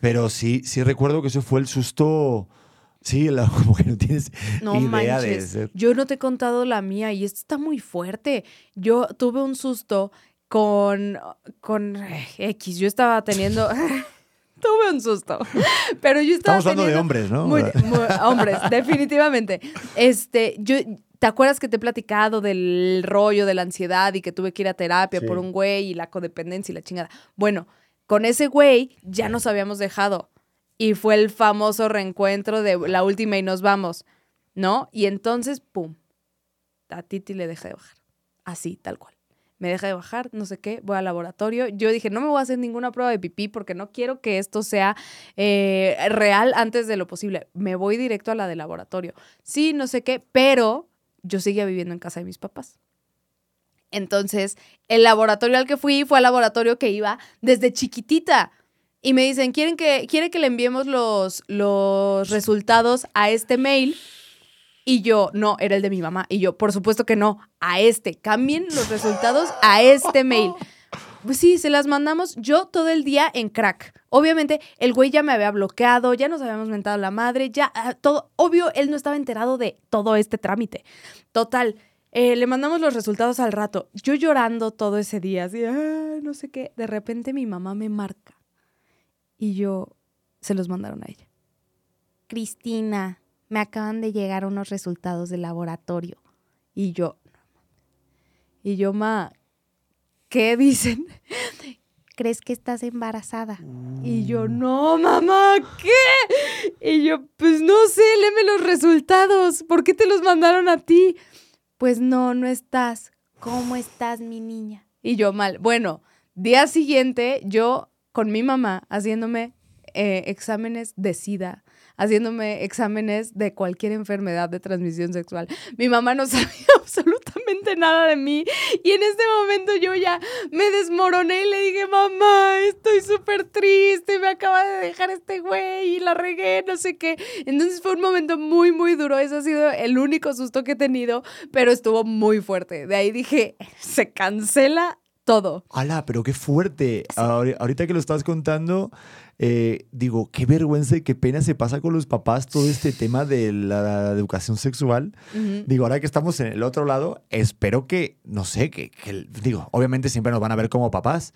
Speaker 1: Pero sí, sí recuerdo que eso fue el susto. Sí, la- como que no tienes
Speaker 2: No
Speaker 1: idea de
Speaker 2: manches.
Speaker 1: ser.
Speaker 2: Yo no te he contado la mía y esto está muy fuerte. Yo tuve un susto con, con eh, X. Yo estaba teniendo. tuve un susto. Pero yo estaba.
Speaker 1: Estamos hablando de
Speaker 2: teniendo
Speaker 1: hombres, ¿no?
Speaker 2: muy- muy- hombres, definitivamente. Este, yo. ¿Te acuerdas que te he platicado del rollo de la ansiedad y que tuve que ir a terapia
Speaker 1: Sí.
Speaker 2: por un güey y la codependencia y la chingada? Bueno, con ese güey ya nos habíamos dejado. Y fue el famoso reencuentro de la última y nos vamos. ¿No? Y entonces, pum, a Titi le deja de bajar. Así, tal cual. Me deja de bajar, no sé qué, voy al laboratorio. Yo dije, no me voy a hacer ninguna prueba de pipí porque no quiero que esto sea eh, real antes de lo posible. Me voy directo a la del laboratorio. Sí, no sé qué, pero yo seguía viviendo en casa de mis papás. Entonces, el laboratorio al que fui fue al laboratorio que iba desde chiquitita. Y me dicen, ¿quieren que, ¿quiere que le enviemos los, los resultados a este mail? Y yo, no, era el de mi mamá. Y yo, por supuesto que no, a este. Cambien los resultados a este mail. Pues sí, se las mandamos yo todo el día en crack. Obviamente, el güey ya me había bloqueado, ya nos habíamos mentado la madre, ya ah, todo. Obvio, él no estaba enterado de todo este trámite. Total, eh, le mandamos los resultados al rato. Yo llorando todo ese día, así, "Ah, no sé qué. De repente mi mamá me marca. Y yo, se los mandaron a ella. Cristina, me acaban de llegar unos resultados del laboratorio. Y yo, y yo, ma, ¿qué dicen? ¿Crees que estás embarazada? Y yo, no, mamá, ¿qué? Y yo, pues no sé, léeme los resultados. ¿Por qué te los mandaron a ti? Pues no, no estás. ¿Cómo estás, mi niña? Y yo mal. Bueno, día siguiente, yo con mi mamá haciéndome eh, exámenes de SIDA, haciéndome exámenes de cualquier enfermedad de transmisión sexual. Mi mamá no sabía absolutamente nada de mí y en este momento yo ya me desmoroné y le dije, mamá, estoy súper triste, me acaba de dejar este güey y la regué, no sé qué. Entonces fue un momento muy, muy duro. Ese ha sido el único susto que he tenido, pero estuvo muy fuerte. De ahí dije, se cancela todo.
Speaker 1: ¡Hala! Pero qué fuerte. Ahori- Ahorita que lo estás contando, eh, digo, qué vergüenza y qué pena se pasa con los papás todo este tema de la educación sexual.
Speaker 2: Ujú.
Speaker 1: Digo, ahora que estamos en el otro lado, espero que, no sé, que, que- digo, obviamente siempre nos van a ver como papás,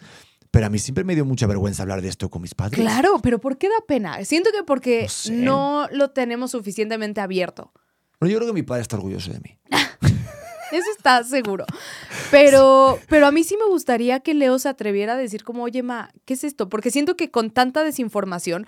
Speaker 1: pero a mí siempre me dio mucha vergüenza hablar de esto con mis padres.
Speaker 2: Claro, pero ¿por qué da pena? Siento que porque
Speaker 1: No sé.
Speaker 2: no lo tenemos suficientemente abierto.
Speaker 1: No, yo creo que mi padre está orgulloso de mí.
Speaker 2: Eso está seguro. Pero, pero a mí sí me gustaría que Leo se atreviera a decir como, oye, ma, ¿qué es esto? Porque siento que con tanta desinformación,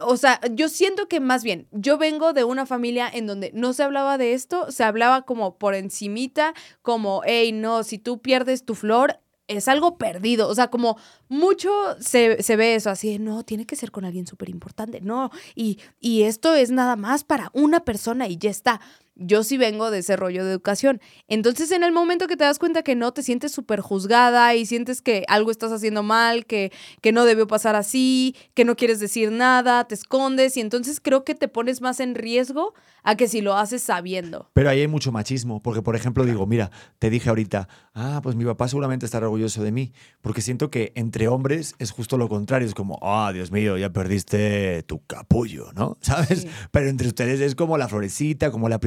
Speaker 2: o sea, yo siento que más bien, yo vengo de una familia en donde no se hablaba de esto, se hablaba como por encimita, como, hey, no, si tú pierdes tu flor, es algo perdido. O sea, como mucho se, se ve eso así, no, tiene que ser con alguien súper importante, no, y, y esto es nada más para una persona y ya está. Yo sí vengo de ese rollo de educación. Entonces, en el momento que te das cuenta que no te sientes súper juzgada y sientes que algo estás haciendo mal, que, que no debió pasar así, que no quieres decir nada, te escondes y entonces creo que te pones más en riesgo a que si lo haces sabiendo.
Speaker 1: Pero ahí hay mucho machismo, porque por ejemplo digo, mira, te dije ahorita, ah, pues mi papá seguramente estará orgulloso de mí, porque siento que entre hombres es justo lo contrario, es como, ah, Dios mío, ya perdiste tu capullo, ¿no? ¿Sabes?
Speaker 2: Sí.
Speaker 1: Pero entre ustedes es como la florecita, como la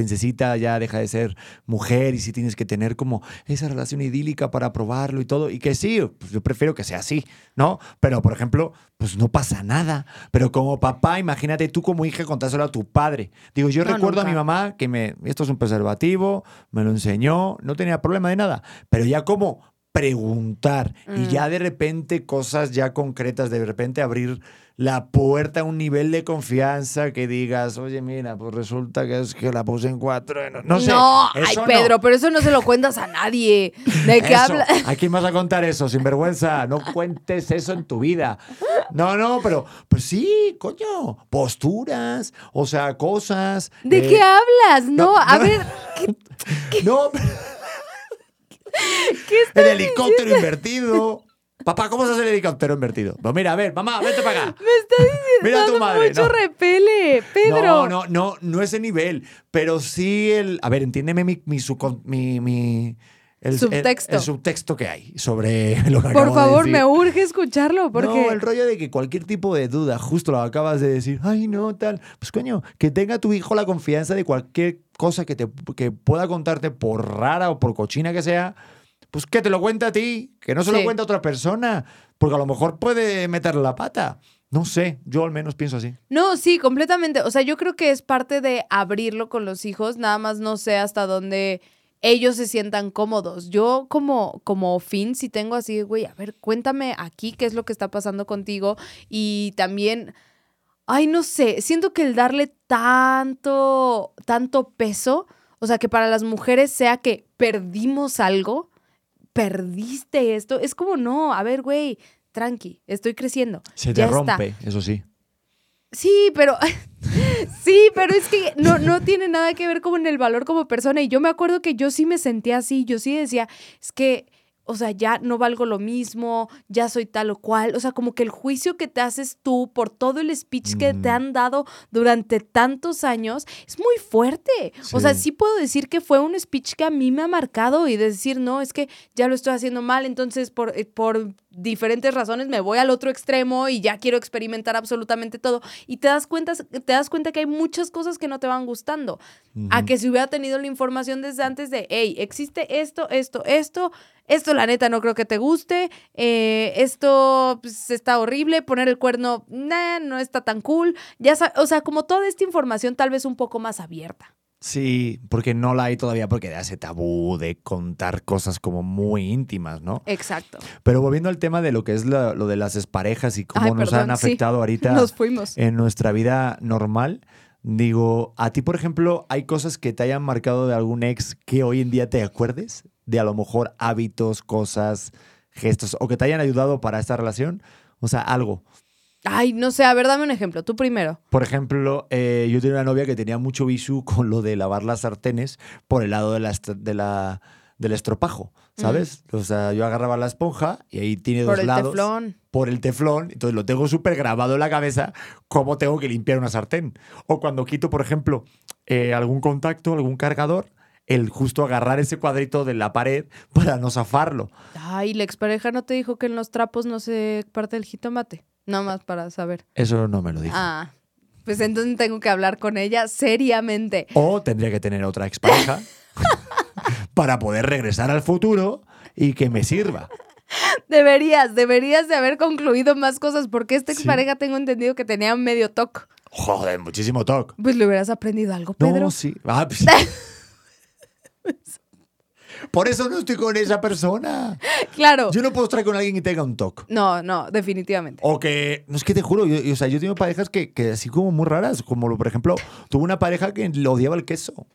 Speaker 1: ya deja de ser mujer y sí tienes que tener como esa relación idílica para probarlo y todo, y que sí, pues yo prefiero que sea así, ¿no? Pero por ejemplo, pues no pasa nada, pero como papá, imagínate tú como hija contárselo a tu padre. Digo, yo
Speaker 2: No,
Speaker 1: recuerdo a mi
Speaker 2: nunca.
Speaker 1: mamá que me, esto es un preservativo, me lo enseñó, no tenía problema de nada. Pero ya como preguntar y ya de repente cosas ya concretas, de repente abrir la puerta a un nivel de confianza que digas, oye, mira, pues resulta que es que la puse en cuatro. No, no sé.
Speaker 2: No, ay,
Speaker 1: no.
Speaker 2: Pedro, pero eso no se lo cuentas a nadie. ¿De qué hablas?
Speaker 1: ¿A quién vas a contar eso? Sinvergüenza, no cuentes eso en tu vida. No, no, pero pues sí, coño, posturas, o sea, cosas.
Speaker 2: ¿De
Speaker 1: eh,
Speaker 2: qué hablas? No,
Speaker 1: no,
Speaker 2: a
Speaker 1: no.
Speaker 2: ver,
Speaker 1: No, el helicóptero invertido. Papá, ¿cómo se hace el helicóptero invertido? Pues mira, a ver, mamá, vete para acá.
Speaker 2: me está diciendo
Speaker 1: Mira a tu madre,
Speaker 2: mucho
Speaker 1: no.
Speaker 2: repele, Pedro.
Speaker 1: No, no, no, no ese nivel. Pero sí el. A ver, entiéndeme mi, mi, mi, mi- el,
Speaker 2: Subtexto.
Speaker 1: El, subtexto que hay sobre lo que
Speaker 2: Por
Speaker 1: acabo de
Speaker 2: favor,
Speaker 1: decir.
Speaker 2: me urge escucharlo porque
Speaker 1: No, el rollo de que cualquier tipo de duda, justo lo acabas de decir, ay, no, tal. Pues coño, que tenga tu hijo la confianza de cualquier cosa que, te, que pueda contarte, por rara o por cochina que sea, pues que te lo cuente a ti, que no se lo cuente a otra persona, porque a lo mejor puede meterle la pata. No sé, yo al menos pienso así.
Speaker 2: No, sí, completamente. O sea, yo creo que es parte de abrirlo con los hijos, nada más no sé hasta dónde ellos se sientan cómodos. Yo como, como fin, si tengo así, güey, a ver, cuéntame aquí qué es lo que está pasando contigo y también, ay, no sé, siento que el darle tanto, tanto peso, o sea, que para las mujeres sea que perdimos algo, perdiste esto, es como, no, a ver, güey, tranqui, estoy creciendo.
Speaker 1: Se te
Speaker 2: ya está.
Speaker 1: rompe, eso sí.
Speaker 2: Sí, pero sí, pero es que no, no tiene nada que ver como en el valor como persona. Y yo me acuerdo que yo sí me sentía así, yo sí decía, es que, o sea, ya no valgo lo mismo, ya soy tal o cual. O sea, como que el juicio que te haces tú por todo el speech que te han dado durante tantos años es muy fuerte. O sea,
Speaker 1: Sí.
Speaker 2: sí puedo decir que fue un speech que a mí me ha marcado y decir, no, es que ya lo estoy haciendo mal, entonces por, eh, por diferentes razones me voy al otro extremo y ya quiero experimentar absolutamente todo. Y te das cuenta, te das cuenta que hay muchas cosas que no te van gustando. A que si hubiera tenido la información desde antes de, hey, existe esto, esto, esto, esto la neta no creo que te guste, eh, esto pues, está horrible, poner el cuerno, nah, no está tan cool. Ya o sea, como toda esta información tal vez un poco más abierta.
Speaker 1: Sí, porque no la hay todavía porque da ese tabú de contar cosas como muy íntimas, ¿no?
Speaker 2: Exacto.
Speaker 1: Pero volviendo al tema de lo que es la- lo de las exparejas y cómo
Speaker 2: Ay,
Speaker 1: nos
Speaker 2: perdón,
Speaker 1: han
Speaker 2: sí.
Speaker 1: afectado ahorita
Speaker 2: Nos fuimos.
Speaker 1: en nuestra vida normal, digo, a ti, por ejemplo, ¿hay cosas que te hayan marcado de algún ex que hoy en día te acuerdes? De a lo mejor hábitos, cosas, gestos, o que te hayan ayudado para esta relación. O sea, algo.
Speaker 2: Ay, no sé, a ver, dame un ejemplo. Tú primero.
Speaker 1: Por ejemplo, eh, yo tenía una novia que tenía mucho visu con lo de lavar las sartenes por el lado de la, est- de la- del estropajo, ¿sabes? O sea, yo agarraba la esponja y ahí tiene
Speaker 2: Por
Speaker 1: dos
Speaker 2: el
Speaker 1: lados.
Speaker 2: teflón.
Speaker 1: Por el teflón, entonces lo tengo súper grabado en la cabeza cómo tengo que limpiar una sartén. O cuando quito, por ejemplo, eh, algún contacto, algún cargador, el justo agarrar ese cuadrito de la pared para no zafarlo.
Speaker 2: Ay, la expareja no te dijo que en los trapos no se parte el jitomate. Nada más para saber.
Speaker 1: Eso no me lo dijo.
Speaker 2: Ah, pues entonces tengo que hablar con ella seriamente.
Speaker 1: O tendría que tener otra expareja para poder regresar al futuro y que me sirva.
Speaker 2: Deberías, deberías de haber concluido más cosas porque esta
Speaker 1: Sí.
Speaker 2: expareja tengo entendido que tenía medio toc.
Speaker 1: Joder, muchísimo toque.
Speaker 2: Pues le hubieras aprendido algo, Pedro.
Speaker 1: No, sí. Ah, pues- Por eso no estoy con esa persona.
Speaker 2: Claro.
Speaker 1: Yo no puedo estar con alguien que tenga un toque.
Speaker 2: No, no, definitivamente.
Speaker 1: O que, no es que te juro, yo, yo- o sea, yo tengo parejas que, que así como muy raras, como por ejemplo, tuve una pareja que le odiaba el queso.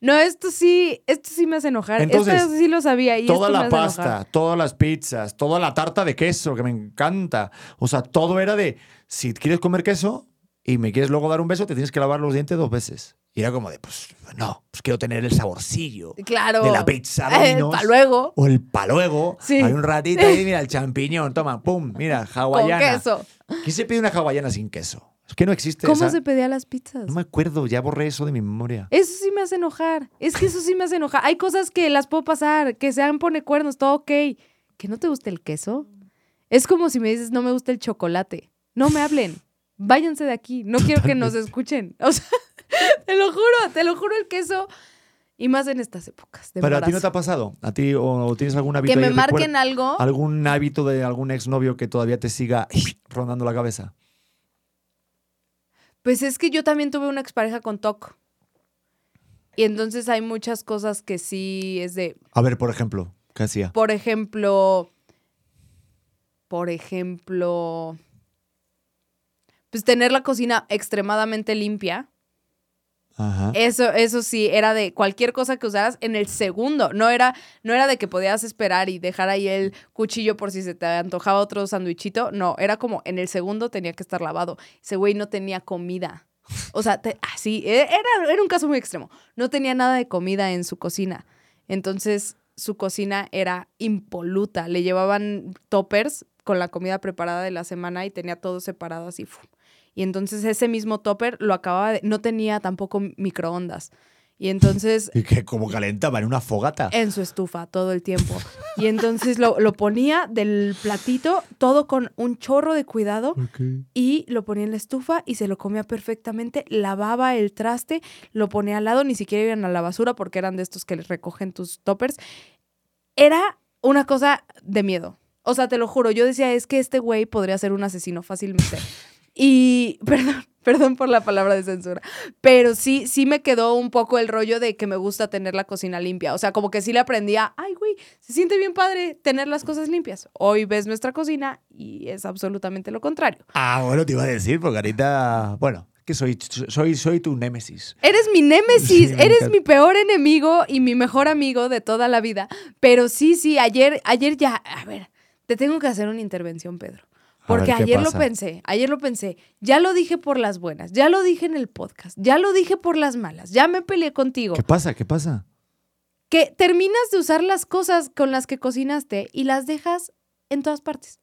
Speaker 2: No, esto sí, esto sí me hace enojar.
Speaker 1: Entonces,
Speaker 2: esto sí lo sabía y
Speaker 1: toda
Speaker 2: esto me
Speaker 1: la
Speaker 2: hace
Speaker 1: pasta,
Speaker 2: enojar.
Speaker 1: todas las pizzas, toda la tarta de queso, que me encanta. O sea, todo era de, si quieres comer queso y me quieres luego dar un beso, te tienes que lavar los dientes dos veces. Y era como de, pues no, pues quiero tener el saborcillo
Speaker 2: Claro.
Speaker 1: de la pizza Domino's.
Speaker 2: pa' luego.
Speaker 1: O el paluego.
Speaker 2: Sí.
Speaker 1: Hay un ratito ahí, mira, el champiñón, toma, pum, mira, hawaiana.
Speaker 2: Con queso.
Speaker 1: ¿Quién se pide una hawaiana sin queso? Es que no existe
Speaker 2: ¿Cómo
Speaker 1: esa.
Speaker 2: se pedía las pizzas?
Speaker 1: No me acuerdo, ya borré eso de mi memoria.
Speaker 2: Eso sí me hace enojar. Es que eso sí me hace enojar. Hay cosas que las puedo pasar, que sean pone cuernos, todo ok. ¿Que no te guste el queso? Es como si me dices, no me gusta el chocolate. No me hablen. Váyanse de aquí. No quiero que nos escuchen. O sea, te lo juro, te lo juro el queso. Y más en estas épocas. De
Speaker 1: Pero a ti no te ha pasado. ¿A ti o, tienes algún hábito
Speaker 2: Que me marquen algo.
Speaker 1: ¿Algún hábito de algún exnovio que todavía te siga rondando la cabeza?
Speaker 2: Pues es que yo también tuve una expareja con TOC. Y entonces hay muchas cosas que sí es de.
Speaker 1: A ver, por ejemplo. ¿Qué hacía?
Speaker 2: Por ejemplo, por ejemplo, pues tener la cocina extremadamente limpia.
Speaker 1: Ajá.
Speaker 2: Eso, eso sí, era de cualquier cosa que usaras en el segundo. No era, no era de que podías esperar y dejar ahí el cuchillo por si se te antojaba otro sandwichito. No, era como en el segundo tenía que estar lavado. Ese güey no tenía comida. O sea, te- así, e- era, era un caso muy extremo. No tenía nada de comida en su cocina. Entonces, su cocina era impoluta. Le llevaban toppers con la comida preparada de la semana y tenía todo separado así. Y entonces ese mismo topper lo acababa de... No tenía tampoco microondas. Y entonces
Speaker 1: Y que como calentaba en una fogata.
Speaker 2: en su estufa todo el tiempo. Y entonces lo, lo ponía del platito, todo con un chorro de cuidado, y lo ponía en la estufa y se lo comía perfectamente. Lavaba el traste, lo ponía al lado, ni siquiera iban a la basura porque eran de estos que les recogen tus toppers. Era una cosa de miedo. O sea, te lo juro, yo decía, es que este güey podría ser un asesino fácilmente. Y, perdón, perdón por la palabra de censura, pero sí, sí me quedó un poco el rollo de que me gusta tener la cocina limpia. O sea, como que sí le aprendía, ay, güey, se siente bien padre tener las cosas limpias. Hoy ves nuestra cocina y es absolutamente lo contrario.
Speaker 1: Ah, bueno, te iba a decir, porque ahorita, bueno, que soy, soy, soy tu némesis.
Speaker 2: Eres mi némesis,
Speaker 1: Sí,
Speaker 2: eres mi peor enemigo y mi mejor amigo de toda la vida. Pero sí, sí, ayer, ayer ya, a ver, te tengo que hacer una intervención, Pedro.
Speaker 1: Ver,
Speaker 2: Porque
Speaker 1: ¿qué
Speaker 2: ayer lo pensé, ayer lo pensé, ya lo dije por las buenas, ya lo dije en el podcast, ya lo dije por las malas, ya me peleé contigo.
Speaker 1: ¿Qué pasa? ¿Qué pasa?
Speaker 2: Que terminas de usar las cosas con las que cocinaste y las dejas en todas partes.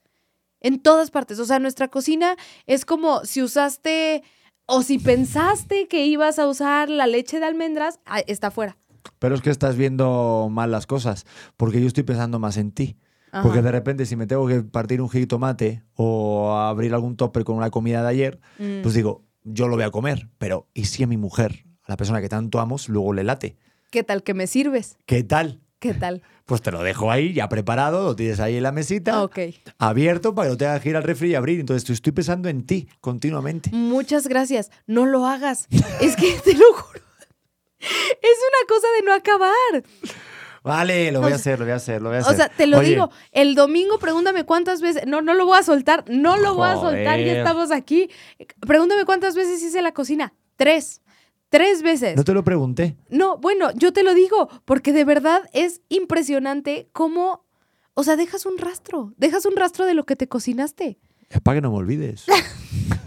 Speaker 2: En todas partes. O sea, nuestra cocina es como si usaste o si pensaste que ibas a usar la leche de almendras, ah, está fuera.
Speaker 1: Pero es que estás viendo mal las cosas, porque yo estoy pensando más en ti.
Speaker 2: Ajá.
Speaker 1: Porque de repente si me tengo que partir un jitomate o abrir algún topper con una comida de ayer,
Speaker 2: Mm.
Speaker 1: pues digo, yo lo voy a comer, pero ¿y si a mi mujer, a la persona que tanto amo, luego le late?
Speaker 2: ¿Qué tal que me sirves?
Speaker 1: ¿Qué tal?
Speaker 2: ¿Qué tal?
Speaker 1: Pues te lo dejo ahí ya preparado, lo tienes ahí en la mesita,
Speaker 2: Ok.
Speaker 1: abierto para que no tengas que ir al refri y abrir. Entonces estoy pensando en ti continuamente.
Speaker 2: Muchas gracias. No lo hagas. es que te lo juro. Es una cosa de no acabar.
Speaker 1: Vale, lo
Speaker 2: O
Speaker 1: voy a hacer, lo voy a hacer, lo voy a
Speaker 2: O
Speaker 1: hacer.
Speaker 2: sea, te lo
Speaker 1: Oye,
Speaker 2: digo, el domingo pregúntame cuántas veces, no, no lo voy a soltar, no lo voy a soltar, ya estamos aquí. Pregúntame cuántas veces hice la cocina. Tres. Tres veces.
Speaker 1: No te lo pregunté.
Speaker 2: No, bueno, yo te lo digo, porque de verdad es impresionante cómo, o sea, dejas un rastro, dejas un rastro de lo que te cocinaste.
Speaker 1: Es para que no me olvides.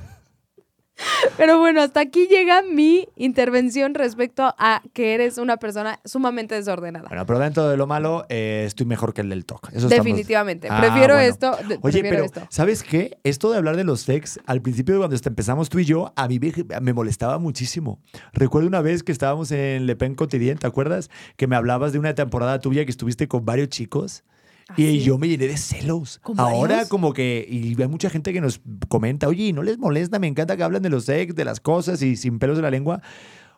Speaker 2: Pero bueno, hasta aquí llega mi intervención respecto a que eres una persona sumamente desordenada.
Speaker 1: Bueno, pero dentro de lo malo, eh, estoy mejor que el del TOC. Eso estamos-
Speaker 2: Definitivamente.
Speaker 1: Ah,
Speaker 2: prefiero
Speaker 1: bueno.
Speaker 2: esto.
Speaker 1: Oye,
Speaker 2: prefiero
Speaker 1: pero
Speaker 2: esto.
Speaker 1: ¿sabes qué? Esto de hablar de los sex, al principio cuando empezamos tú y yo, a mí me, me molestaba muchísimo. Recuerdo una vez que estábamos en Le Pen Quotidien, ¿te acuerdas? Que me hablabas de una temporada tuya que estuviste con varios chicos.
Speaker 2: ¿Ah,
Speaker 1: Y yo me llené de celos.
Speaker 2: ¿Con
Speaker 1: Ahora como que, y hay mucha gente que nos comenta, oye, ¿no les molesta? Me encanta que hablen de los sex, de las cosas y sin pelos de la lengua.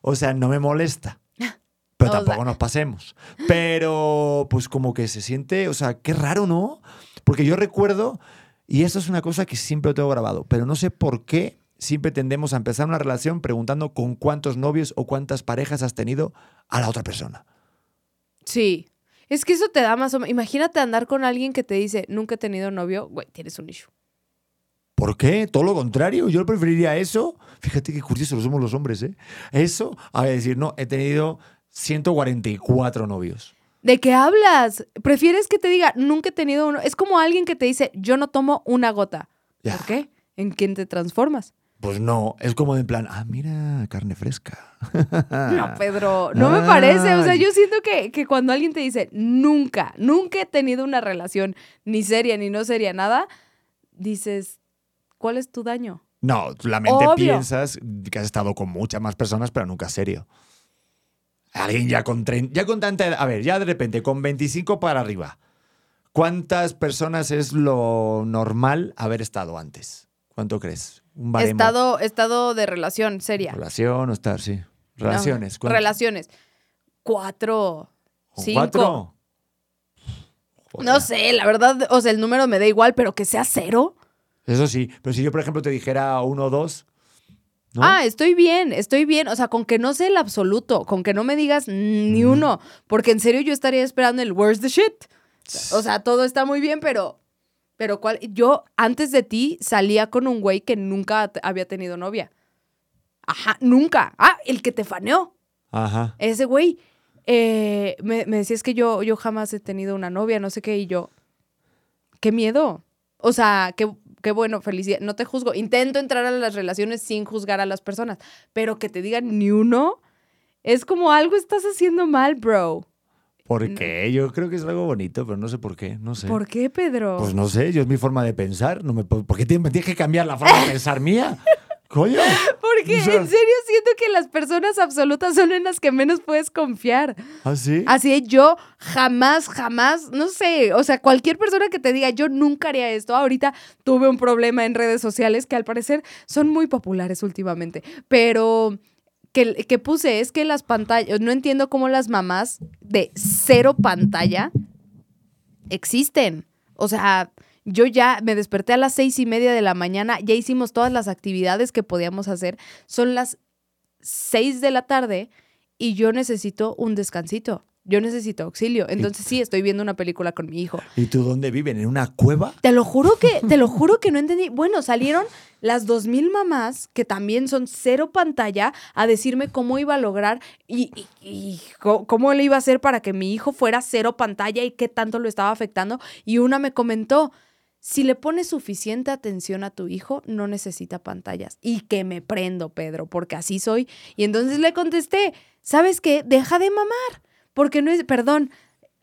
Speaker 1: O sea, no me molesta. Pero
Speaker 2: O sea-
Speaker 1: tampoco nos pasemos. Pero pues como que se siente, o sea, qué raro, ¿no? Porque yo recuerdo, y eso es una cosa que siempre lo tengo grabado, pero no sé por qué siempre tendemos a empezar una relación preguntando con cuántos novios o cuántas parejas has tenido a la otra persona.
Speaker 2: Sí. Es que eso te da más o menos. Imagínate andar con alguien que te dice, nunca he tenido novio, güey, tienes un issue.
Speaker 1: ¿Por qué? Todo lo contrario. Yo preferiría eso. Fíjate qué curiosos somos los hombres, ¿eh? Eso a decir, no, he tenido 144 novios.
Speaker 2: ¿De qué hablas? ¿Prefieres que te diga, nunca he tenido uno? Es como alguien que te dice, yo no tomo una gota.
Speaker 1: Ya.
Speaker 2: ¿Por qué? ¿En quién te transformas?
Speaker 1: Pues no, es como en plan, ah, mira, carne fresca.
Speaker 2: No, Pedro, no me parece. O sea, yo siento que, que cuando alguien te dice, nunca, nunca he tenido una relación ni seria ni no seria, nada, dices, ¿cuál es tu daño?
Speaker 1: No, la mente
Speaker 2: Obvio.
Speaker 1: piensas que has estado con muchas más personas, pero nunca serio. Alguien ya con 30, ya con tanta edad, a ver, ya de repente con 25 para arriba. ¿Cuántas personas es lo normal haber estado antes? ¿Cuánto crees? Un baremo.
Speaker 2: Estado, estado de relación seria.
Speaker 1: Relación o estar, sí. Relaciones.
Speaker 2: Relaciones. Cuatro.
Speaker 1: ¿Con
Speaker 2: Cinco.
Speaker 1: ¿Cuatro? Joder.
Speaker 2: No sé, la verdad, o sea, el número me da igual, pero que sea cero.
Speaker 1: Eso sí, pero si yo, por ejemplo, te dijera uno o dos. ¿no?
Speaker 2: Ah, estoy bien, estoy bien. O sea, con que no sé el absoluto, con que no me digas ni uno. Porque en serio yo estaría esperando el where's the shit. O sea, todo está muy bien, pero, pero ¿cuál? Yo antes de ti salía con un güey que nunca había tenido novia. Ajá, nunca. Ah, el que te faneó.
Speaker 1: Ajá.
Speaker 2: Ese güey eh, me, me decía, es que yo, yo jamás he tenido una novia, no sé qué, y yo, qué miedo. O sea, qué, qué bueno, felicidad. No te juzgo. Intento entrar a las relaciones sin juzgar a las personas, pero que te digan ni uno, es como algo estás haciendo mal, bro.
Speaker 1: ¿Por qué? Yo creo que es algo bonito, pero no sé por qué. No sé.
Speaker 2: ¿Por qué, Pedro?
Speaker 1: Pues no sé, yo es mi forma de pensar. No me, ¿Por qué me tienes que cambiar la forma de pensar mía? Coño.
Speaker 2: Porque
Speaker 1: o sea-
Speaker 2: en serio siento que las personas absolutas son en las que menos puedes confiar.
Speaker 1: ¿Ah, sí?
Speaker 2: Así es, yo jamás, jamás, no sé, o sea, cualquier persona que te diga, yo nunca haría esto. Ahorita tuve un problema en redes sociales que al parecer son muy populares últimamente, pero que, puse es que las pantallas, no entiendo cómo las mamás de cero pantalla existen. O sea, yo ya me desperté a las seis y media de la mañana, ya hicimos todas las actividades que podíamos hacer. Son las seis de la tarde y yo necesito un descansito. Yo necesito auxilio. Entonces sí, estoy viendo una película con mi hijo.
Speaker 1: ¿Y tú dónde viven? ¿En una cueva?
Speaker 2: Te lo juro que, te lo juro que no entendí. Bueno, salieron las dos mil mamás, que también son cero pantalla, a decirme cómo iba a lograr y, y- cómo le iba a hacer para que mi hijo fuera cero pantalla y qué tanto lo estaba afectando. Y una me comentó, si le pones suficiente atención a tu hijo, no necesita pantallas. Y que me prendo, Pedro, porque así soy. Y entonces le contesté, ¿sabes qué? Deja de mamar. Porque no es, perdón,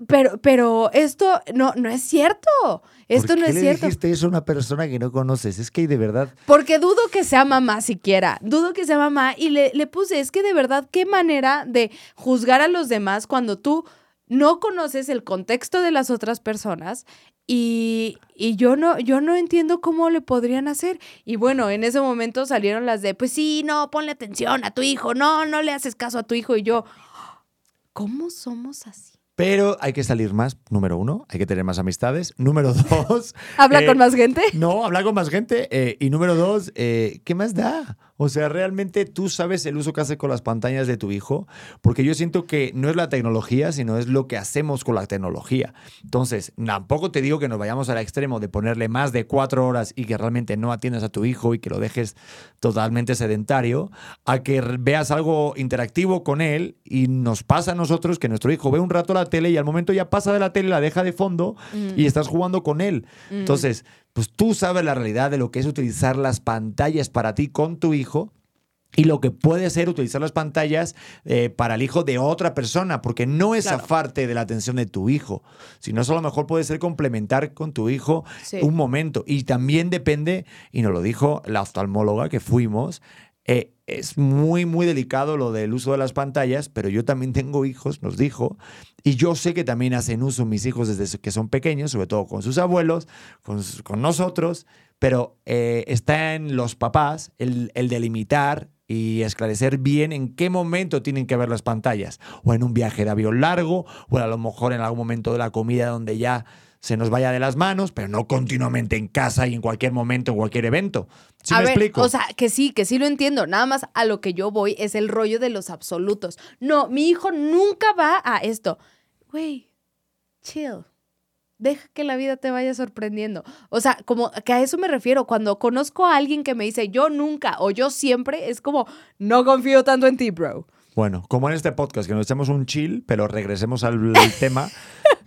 Speaker 2: pero, pero esto no, no es cierto. Esto
Speaker 1: ¿Por
Speaker 2: no
Speaker 1: qué
Speaker 2: es
Speaker 1: le
Speaker 2: cierto.
Speaker 1: dijiste eso a una persona que no conoces? Es que de verdad...
Speaker 2: Porque dudo que sea mamá siquiera. Dudo que sea mamá. Y le, le puse, es que de verdad, qué manera de juzgar a los demás cuando tú no conoces el contexto de las otras personas. Y, y yo no, yo no entiendo cómo le podrían hacer. Y bueno, en ese momento salieron las de, pues sí, no, ponle atención a tu hijo, no, no le haces caso a tu hijo. Y yo, ¿cómo somos así?
Speaker 1: Pero hay que salir más, número uno, hay que tener más amistades. Número dos...
Speaker 2: ¿Habla
Speaker 1: eh,
Speaker 2: con más gente?
Speaker 1: No, hablar con más gente. eh, y número dos, eh, ¿qué más da? O sea, realmente tú sabes el uso que hace con las pantallas de tu hijo, porque yo siento que no es la tecnología, sino es lo que hacemos con la tecnología. Entonces, tampoco te digo que nos vayamos al extremo de ponerle más de cuatro horas y que realmente no atiendas a tu hijo y que lo dejes totalmente sedentario, a que veas algo interactivo con él y nos pasa a nosotros que nuestro hijo ve un rato la tele y al momento ya pasa de la tele, la deja de fondo y estás jugando con él. Entonces, pues tú sabes la realidad de lo que es utilizar las pantallas para ti con tu hijo. Y lo que puede ser utilizar las pantallas eh, para el hijo de otra persona, porque no es
Speaker 2: Claro.
Speaker 1: zafarte de la atención de tu hijo, sino eso a lo mejor puede ser complementar con tu hijo
Speaker 2: Sí.
Speaker 1: un momento. Y también depende, y nos lo dijo la oftalmóloga que fuimos, eh, es muy, muy delicado lo del uso de las pantallas, pero yo también tengo hijos, nos dijo, y yo sé que también hacen uso mis hijos desde que son pequeños, sobre todo con sus abuelos, con, con nosotros, pero eh, está en los papás el, el delimitar y esclarecer bien en qué momento tienen que ver las pantallas, o en un viaje de avión largo, o a lo mejor en algún momento de la comida donde ya se nos vaya de las manos, pero no continuamente en casa y en cualquier momento, en cualquier evento. ¿Sí
Speaker 2: a
Speaker 1: me
Speaker 2: ver,
Speaker 1: explico?
Speaker 2: o sea, que sí, que sí lo entiendo. Nada más a lo que yo voy es el rollo de los absolutos. No, mi hijo nunca va a esto. Güey, chill. Deja que la vida te vaya sorprendiendo. O sea, como que a eso me refiero. Cuando conozco a alguien que me dice yo nunca o yo siempre, es como, no confío tanto en ti, bro.
Speaker 1: Bueno, como en este podcast, que nos echamos un chill, pero regresemos al, al tema,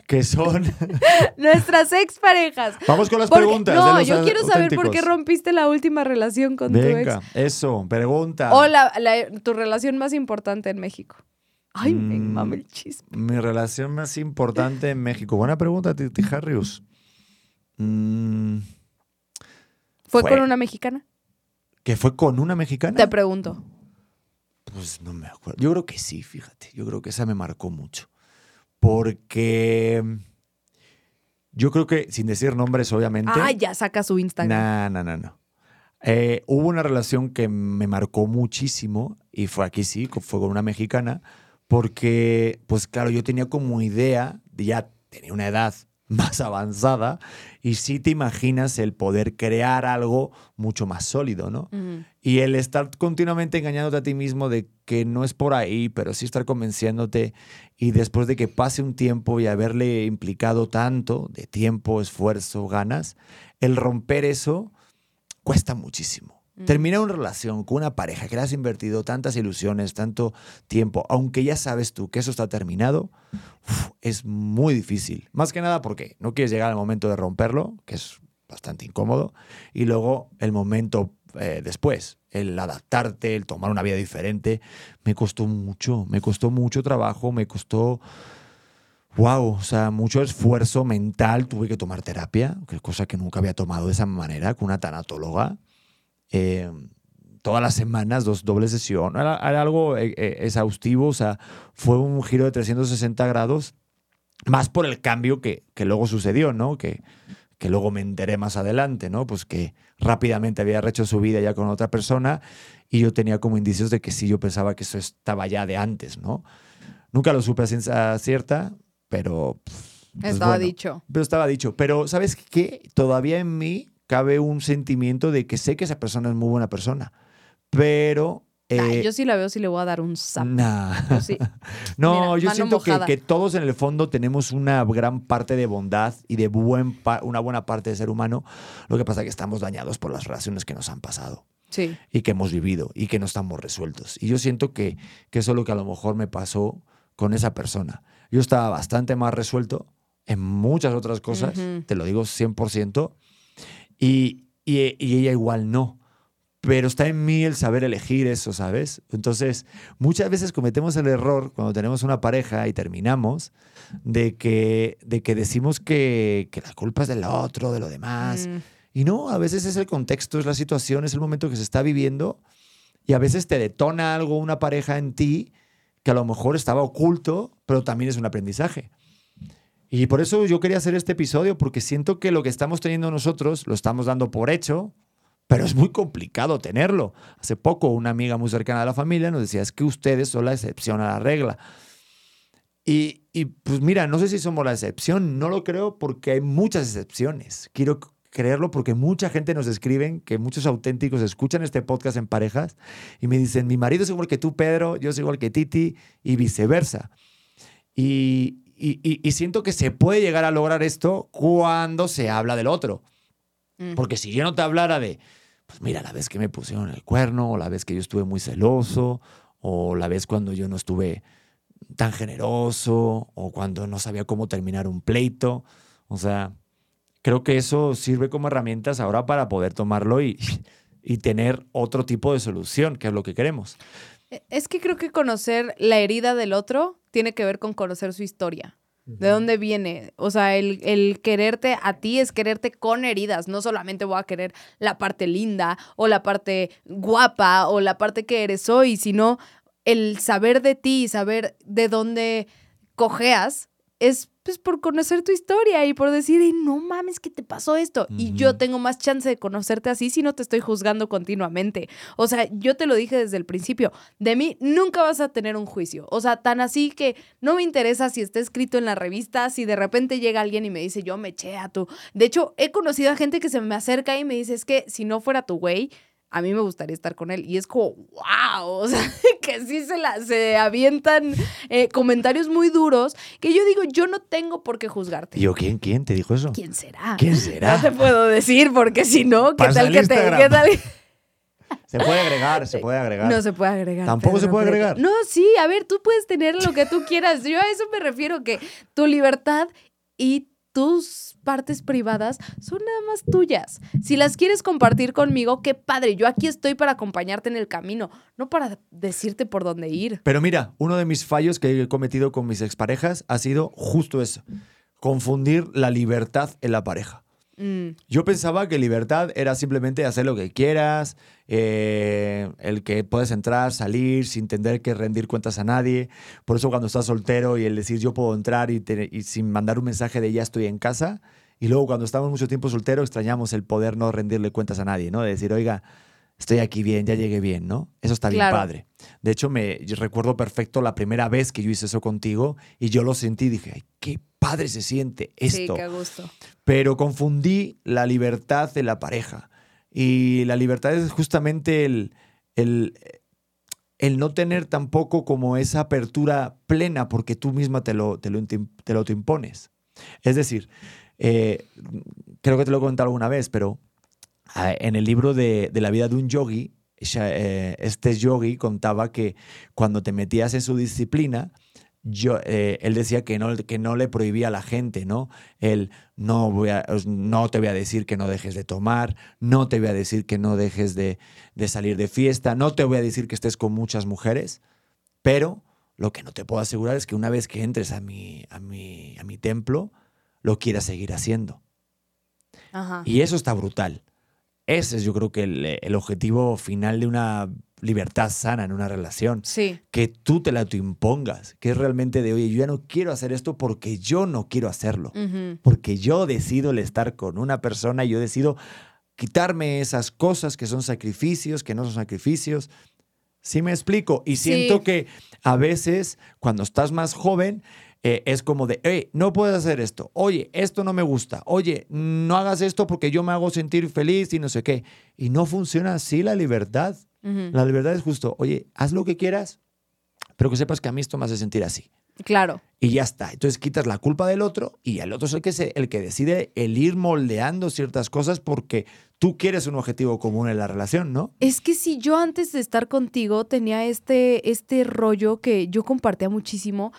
Speaker 1: que son...
Speaker 2: Nuestras exparejas.
Speaker 1: Vamos con las
Speaker 2: Porque-
Speaker 1: preguntas.
Speaker 2: No,
Speaker 1: de los
Speaker 2: yo quiero saber por qué rompiste la última relación con tu ex.
Speaker 1: Eso, pregunta.
Speaker 2: O la- la- tu relación más importante en México. Ay, me
Speaker 1: Mm.
Speaker 2: mama el chisme.
Speaker 1: Mi relación más importante en México. Buena pregunta, Titi Harrius. Mm,
Speaker 2: ¿Fue,
Speaker 1: Fue.
Speaker 2: con una mexicana?
Speaker 1: ¿Que fue con una mexicana?
Speaker 2: Te pregunto.
Speaker 1: Pues no me acuerdo. Yo creo que sí, fíjate. Yo creo que esa me marcó mucho. Porque yo creo que, sin decir nombres, obviamente.
Speaker 2: Ah, ya saca su Instagram.
Speaker 1: No, no, no, no. Eh, hubo una relación que me marcó muchísimo y fue aquí sí, fue con una mexicana, porque, pues claro, yo tenía como idea, de ya tenía una edad más avanzada y sí te imaginas el poder crear algo mucho más sólido, ¿no? Y el estar continuamente engañándote a ti mismo de que no es por ahí, pero sí estar convenciéndote y después de que pase un tiempo y haberle implicado tanto de tiempo, esfuerzo, ganas, el romper eso cuesta muchísimo. Terminar una relación con una pareja que le has invertido tantas ilusiones, tanto tiempo, aunque ya sabes tú que eso está terminado, uf, es muy difícil. Más que nada porque no quieres llegar al momento de romperlo, que es bastante incómodo, y luego el momento eh, después, el adaptarte, el tomar una vida diferente, me costó mucho, me costó mucho trabajo, me costó, wow, o sea, mucho esfuerzo mental, tuve que tomar terapia, cosa que nunca había tomado de esa manera, con una tanatóloga. Eh, todas las semanas, dos dobles sesión. Era, era algo eh, eh, exhaustivo, o sea, fue un giro de 360 grados, más por el cambio que, que luego sucedió, ¿no? Que, que luego me enteré más adelante, ¿no? Pues que rápidamente había rehecho su vida ya con otra persona y yo tenía como indicios de que sí, yo pensaba que eso estaba ya de antes, ¿no? Nunca lo supe a ciencia cierta, pero... pues,
Speaker 2: Estaba
Speaker 1: bueno,
Speaker 2: dicho.
Speaker 1: Pero estaba dicho. Pero ¿sabes qué? Todavía en mí cabe un sentimiento de que sé que esa persona es muy buena persona, pero...
Speaker 2: Ay,
Speaker 1: eh,
Speaker 2: yo sí la veo, sí le voy a dar un zap.
Speaker 1: nah.
Speaker 2: Yo sí.
Speaker 1: No,
Speaker 2: Mira,
Speaker 1: yo siento que, que todos en el fondo tenemos una gran parte de bondad y de buen una buena parte de ser humano. Lo que pasa es que estamos dañados por las relaciones que nos han pasado
Speaker 2: Sí.
Speaker 1: y que hemos vivido y que no estamos resueltos. Y yo siento que, que eso es lo que a lo mejor me pasó con esa persona. Yo estaba bastante más resuelto en muchas otras cosas,
Speaker 2: Ujú.
Speaker 1: te lo digo 100%, y, y, y ella igual no. Pero está en mí el saber elegir eso, ¿sabes? Entonces, muchas veces cometemos el error cuando tenemos una pareja y terminamos de que, de que decimos que, que la culpa es del otro, de lo demás.
Speaker 2: Mm,
Speaker 1: Y no, a veces es el contexto, es la situación, es el momento que se está viviendo y a veces te detona algo, una pareja en ti que a lo mejor estaba oculto, pero también es un aprendizaje. Y por eso yo quería hacer este episodio, porque siento que lo que estamos teniendo nosotros lo estamos dando por hecho, pero es muy complicado tenerlo. Hace poco una amiga muy cercana de la familia nos decía, es que ustedes son la excepción a la regla. Y, y, pues mira, no sé si somos la excepción, no lo creo porque hay muchas excepciones. Quiero creerlo porque mucha gente nos escriben, que muchos auténticos escuchan este podcast en parejas y me dicen, mi marido es igual que tú, Pedro, yo soy igual que Titi y viceversa. Y, y- y- y siento que se puede llegar a lograr esto cuando se habla del otro.
Speaker 2: mm.
Speaker 1: Porque si yo no te hablara de, pues mira, la vez que me pusieron el cuerno, o la vez que yo estuve muy celoso, o la vez cuando yo no estuve tan generoso, o cuando no sabía cómo terminar un pleito. O sea, creo que eso sirve como herramientas ahora para poder tomarlo y, y tener otro tipo de solución, que es lo que queremos.
Speaker 2: E- Es que creo que conocer la herida del otro tiene que ver con conocer su historia. ¿De dónde viene? O sea, el, el quererte a ti es quererte con heridas. No solamente voy a querer la parte linda o la parte guapa o la parte que eres hoy, sino el saber de ti y saber de dónde cojeas es pues por conocer tu historia y por decir, "Ey, no mames, que te pasó esto. Y yo tengo más chance de conocerte así si no te estoy juzgando continuamente. O sea, yo te lo dije desde el principio, de mí nunca vas a tener un juicio. O sea, tan así que no me interesa si está escrito en la revista, si de repente llega alguien y me dice, yo me eché a tu... De hecho, he conocido a gente que se me acerca y me dice, es que si no fuera tu güey, a mí me gustaría estar con él. Y es como, wow, o sea, que sí se, la, se avientan eh, comentarios muy duros que yo digo, yo no tengo por qué juzgarte.
Speaker 1: Y yo, ¿quién, quién te dijo eso?
Speaker 2: ¿Quién será?
Speaker 1: ¿Quién será?
Speaker 2: No te puedo decir porque si no, ¿qué
Speaker 1: Pasa
Speaker 2: tal que te... ¿qué tal?
Speaker 1: Se puede agregar, se puede agregar.
Speaker 2: No se puede agregar.
Speaker 1: Tampoco se puede agregar.
Speaker 2: No, sí, a ver, tú puedes tener lo que tú quieras. Yo a eso me refiero, que tu libertad y tus partes privadas son nada más tuyas. Si las quieres compartir conmigo, qué padre. Yo aquí estoy para acompañarte en el camino, no para decirte por dónde ir.
Speaker 1: Pero mira, uno de mis fallos que he cometido con mis exparejas ha sido justo eso, confundir la libertad en la pareja.
Speaker 2: Mm,
Speaker 1: Yo pensaba que libertad era simplemente hacer lo que quieras, eh, el que puedes entrar, salir, sin tener que rendir cuentas a nadie. Por eso cuando estás soltero y el decir yo puedo entrar y, te- y sin mandar un mensaje de ya estoy en casa. Y luego cuando estamos mucho tiempo soltero extrañamos el poder no rendirle cuentas a nadie, ¿no? De decir, oiga, estoy aquí bien, ya llegué bien, ¿no? Eso está bien
Speaker 2: Claro.
Speaker 1: padre. De hecho, me yo recuerdo perfecto la primera vez que yo hice eso contigo y yo lo sentí y dije, ay, qué padre se siente
Speaker 2: Sí,
Speaker 1: esto.
Speaker 2: qué gusto.
Speaker 1: Pero confundí la libertad de la pareja. Y la libertad es justamente el, el, el no tener tampoco como esa apertura plena porque tú misma te lo, te lo, te lo impones. Es decir, eh, creo que te lo he contado alguna vez, pero en el libro de, de la vida de un yogi, eh, este yogi contaba que cuando te metías en su disciplina, yo, eh, él decía que no, que no le prohibía a la gente, ¿no? Él no, voy a, no te voy a decir que no dejes de tomar, no te voy a decir que no dejes de, de salir de fiesta, no te voy a decir que estés con muchas mujeres, pero lo que no te puedo asegurar es que una vez que entres a mi, a mi, a mi templo, lo quieras seguir haciendo.
Speaker 2: Ajá.
Speaker 1: Y eso está brutal. Ese es yo creo que el, el objetivo final de una libertad sana en una relación.
Speaker 2: Sí.
Speaker 1: Que tú te la autoimpongas, que es realmente de, oye, yo ya no quiero hacer esto porque yo no quiero hacerlo. Porque yo decido el estar con una persona y yo decido quitarme esas cosas que son sacrificios, que no son sacrificios. Sí me explico. Y
Speaker 2: Sí.
Speaker 1: siento que a veces cuando estás más joven eh, es como de, hey, no puedes hacer esto. Oye, esto no me gusta. Oye, no hagas esto porque yo me hago sentir feliz y no sé qué. Y no funciona así la libertad. La libertad es justo, oye, haz lo que quieras, pero que sepas que a mí esto me hace sentir así.
Speaker 2: Claro.
Speaker 1: Y ya está. Entonces quitas la culpa del otro y el otro es el que, se, el que decide el ir moldeando ciertas cosas porque tú quieres un objetivo común en la relación, ¿no?
Speaker 2: Es que si yo antes de estar contigo tenía este, este rollo que yo compartía muchísimo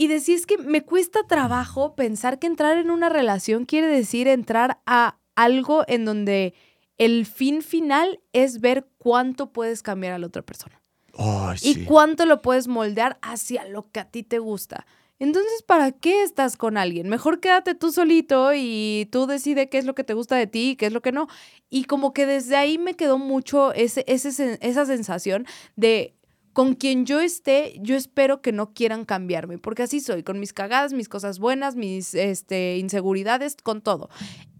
Speaker 2: y decía es que me cuesta trabajo pensar que entrar en una relación quiere decir entrar a algo en donde el fin final es ver cuánto puedes cambiar a la otra persona y cuánto lo puedes moldear hacia lo que a ti te gusta. Entonces, ¿para qué estás con alguien? Mejor quédate tú solito y tú decide qué es lo que te gusta de ti y qué es lo que no. Y como que desde ahí me quedó mucho ese, ese esa sensación de con quien yo esté, yo espero que no quieran cambiarme, porque así soy, con mis cagadas, mis cosas buenas, mis este, inseguridades, con todo.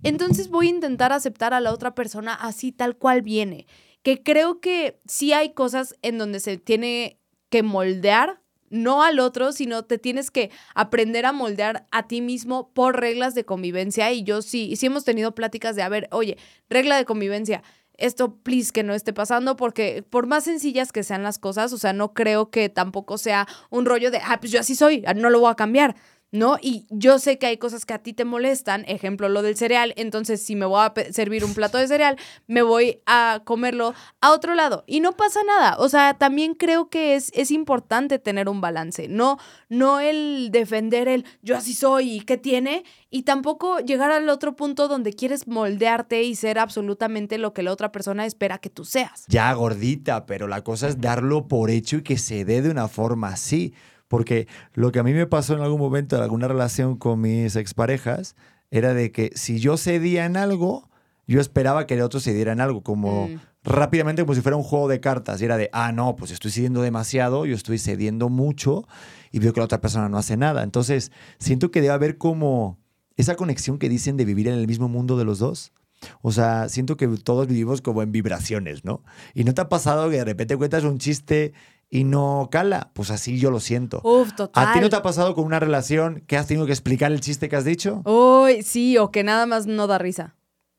Speaker 2: Entonces voy a intentar aceptar a la otra persona así tal cual viene, que creo que sí hay cosas en donde se tiene que moldear, no al otro, sino te tienes que aprender a moldear a ti mismo por reglas de convivencia. Y yo sí, sí hemos tenido pláticas de, a ver, oye, regla de convivencia, esto, please, que no esté pasando, porque por más sencillas que sean las cosas, o sea, no creo que tampoco sea un rollo de, ah, pues yo así soy, no lo voy a cambiar. ¿No? Y yo sé que hay cosas que a ti te molestan, ejemplo, lo del cereal, entonces si me voy a servir un plato de cereal, me voy a comerlo a otro lado y no pasa nada. O sea, también creo que es, es importante tener un balance, no, no el defender el yo así soy y qué tiene, y tampoco llegar al otro punto donde quieres moldearte y ser absolutamente lo que la otra persona espera que tú seas.
Speaker 1: Ya gordita, pero la cosa es darlo por hecho y que se dé de una forma así. Porque lo que a mí me pasó en algún momento en alguna relación con mis exparejas era de que si yo cedía en algo, yo esperaba que el otro cediera en algo, como
Speaker 2: Mm.
Speaker 1: rápidamente como si fuera un juego de cartas. Y era de, ah, no, pues estoy cediendo demasiado, yo estoy cediendo mucho y veo que la otra persona no hace nada. Entonces, siento que debe haber como esa conexión que dicen de vivir en el mismo mundo de los dos. O sea, siento que todos vivimos como en vibraciones, ¿no? ¿Y no te ha pasado que de repente cuentas un chiste y no cala? Pues así yo lo siento.
Speaker 2: Uf, total.
Speaker 1: ¿A ti no te ha pasado con una relación que has tenido que explicar el chiste que has dicho?
Speaker 2: Uy, sí, o que nada más no da risa.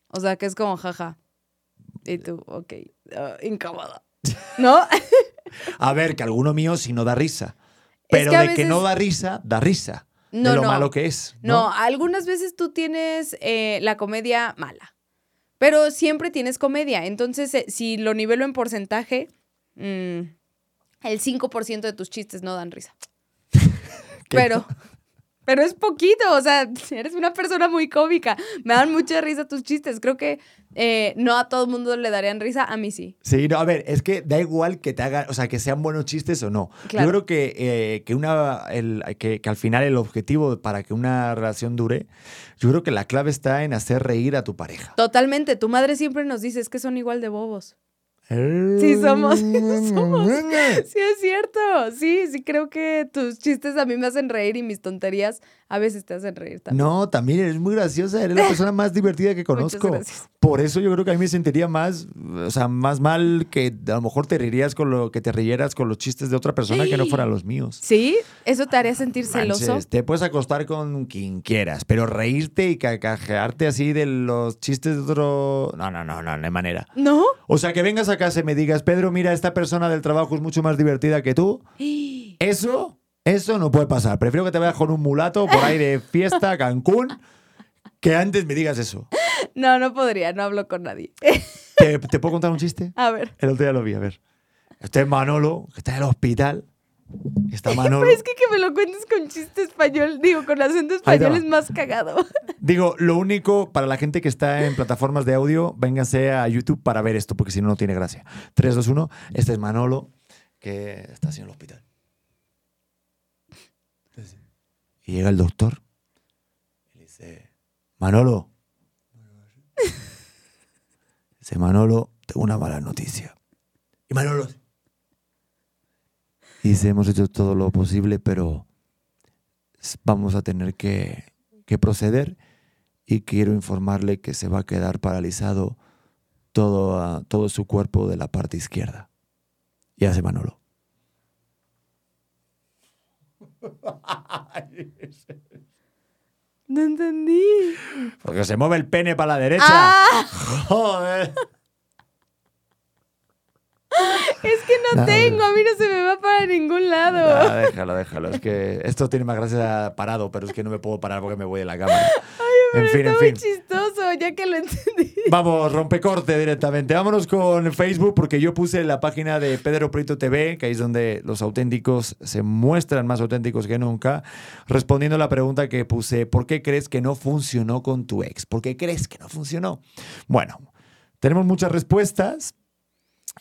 Speaker 2: O sea, que es como jaja. Y tú, ok, ah, incómodo. ¿No?
Speaker 1: A ver, que alguno mío sí no da risa. Pero
Speaker 2: que a
Speaker 1: de que
Speaker 2: veces-
Speaker 1: no da risa, da risa.
Speaker 2: No,
Speaker 1: de lo
Speaker 2: no.
Speaker 1: malo que es.
Speaker 2: No,
Speaker 1: ¿no?
Speaker 2: algunas veces tú tienes eh, la comedia mala, pero siempre tienes comedia. Entonces, eh, si lo nivelo en porcentaje, mm, el 5% de tus chistes no dan risa. Pero, pero es poquito, o sea, eres una persona muy cómica. Me dan mucha risa tus chistes. Creo que eh, no a todo el mundo le darían risa, a mí sí.
Speaker 1: Sí, no, a ver, es que da igual que te hagan, o sea, que sean buenos chistes o no.
Speaker 2: Claro.
Speaker 1: Yo creo que, eh, que, una, el- que, que al final el objetivo para que una relación dure, yo creo que la clave está en hacer reír a tu pareja.
Speaker 2: Totalmente. Tu madre siempre nos dice es que son igual de bobos. Sí, somos. somos. Sí, es cierto. Sí, sí, creo que tus chistes a mí me hacen reír y mis tonterías A veces te hacen reír también.
Speaker 1: No, también eres muy graciosa, eres la persona más divertida que conozco. Por eso yo creo que a mí me sentiría más, o sea, más mal que a lo mejor te reirías con lo que te rieras con los chistes de otra persona que no fueran los míos.
Speaker 2: ¿Sí? ¿Eso te haría sentir celoso?
Speaker 1: Manches, te puedes acostar con quien quieras, pero reírte y cacajearte así de los chistes de otro. No, no, no, no, no hay manera.
Speaker 2: ¿No?
Speaker 1: O sea, que vengas a casa y me digas, Pedro, mira, esta persona del trabajo es mucho más divertida que tú. Eso, eso no puede pasar. Prefiero que te vayas con un mulato por ahí de fiesta a Cancún que antes me digas eso.
Speaker 2: No, no podría, no hablo con nadie.
Speaker 1: ¿Te, te puedo contar un chiste?
Speaker 2: A ver.
Speaker 1: El otro día lo vi, a ver. Este es Manolo, que está en el hospital. Está Manolo.
Speaker 2: Pero es que que me lo cuentes con chiste español, digo, con acento español es más cagado.
Speaker 1: Digo, lo único para la gente que está en plataformas de audio, vénganse a YouTube para ver esto, porque si no, no tiene gracia. 3, 2, 1. Este es Manolo, que está así en el hospital. Y llega el doctor y le dice, Manolo. Dice, Manolo, tengo una mala noticia. Y Manolo... Dice, hemos hecho todo lo posible, pero vamos a tener que, que proceder y quiero informarle que se va a quedar paralizado todo, ah, todo su cuerpo de la parte izquierda. Y hace Manolo.
Speaker 2: No entendí.
Speaker 1: Porque se mueve el pene para la derecha.
Speaker 2: ¡Ah!
Speaker 1: Joder.
Speaker 2: Es que no
Speaker 1: No,
Speaker 2: tengo, a mí no se me va para ningún lado.
Speaker 1: Ah, déjalo, déjalo. Es que esto tiene más gracia parado, pero es que no me puedo parar porque me voy de la cámara. En fin, en
Speaker 2: Está muy
Speaker 1: fin.
Speaker 2: chistoso, ya que lo entendí.
Speaker 1: Vamos, rompecorte directamente. Vámonos con Facebook porque yo puse la página de Pedro Prieto TV, que ahí es donde los auténticos se muestran más auténticos que nunca, respondiendo a la pregunta que puse, ¿por qué crees que no funcionó con tu ex? ¿Por qué crees que no funcionó? Bueno, tenemos muchas respuestas.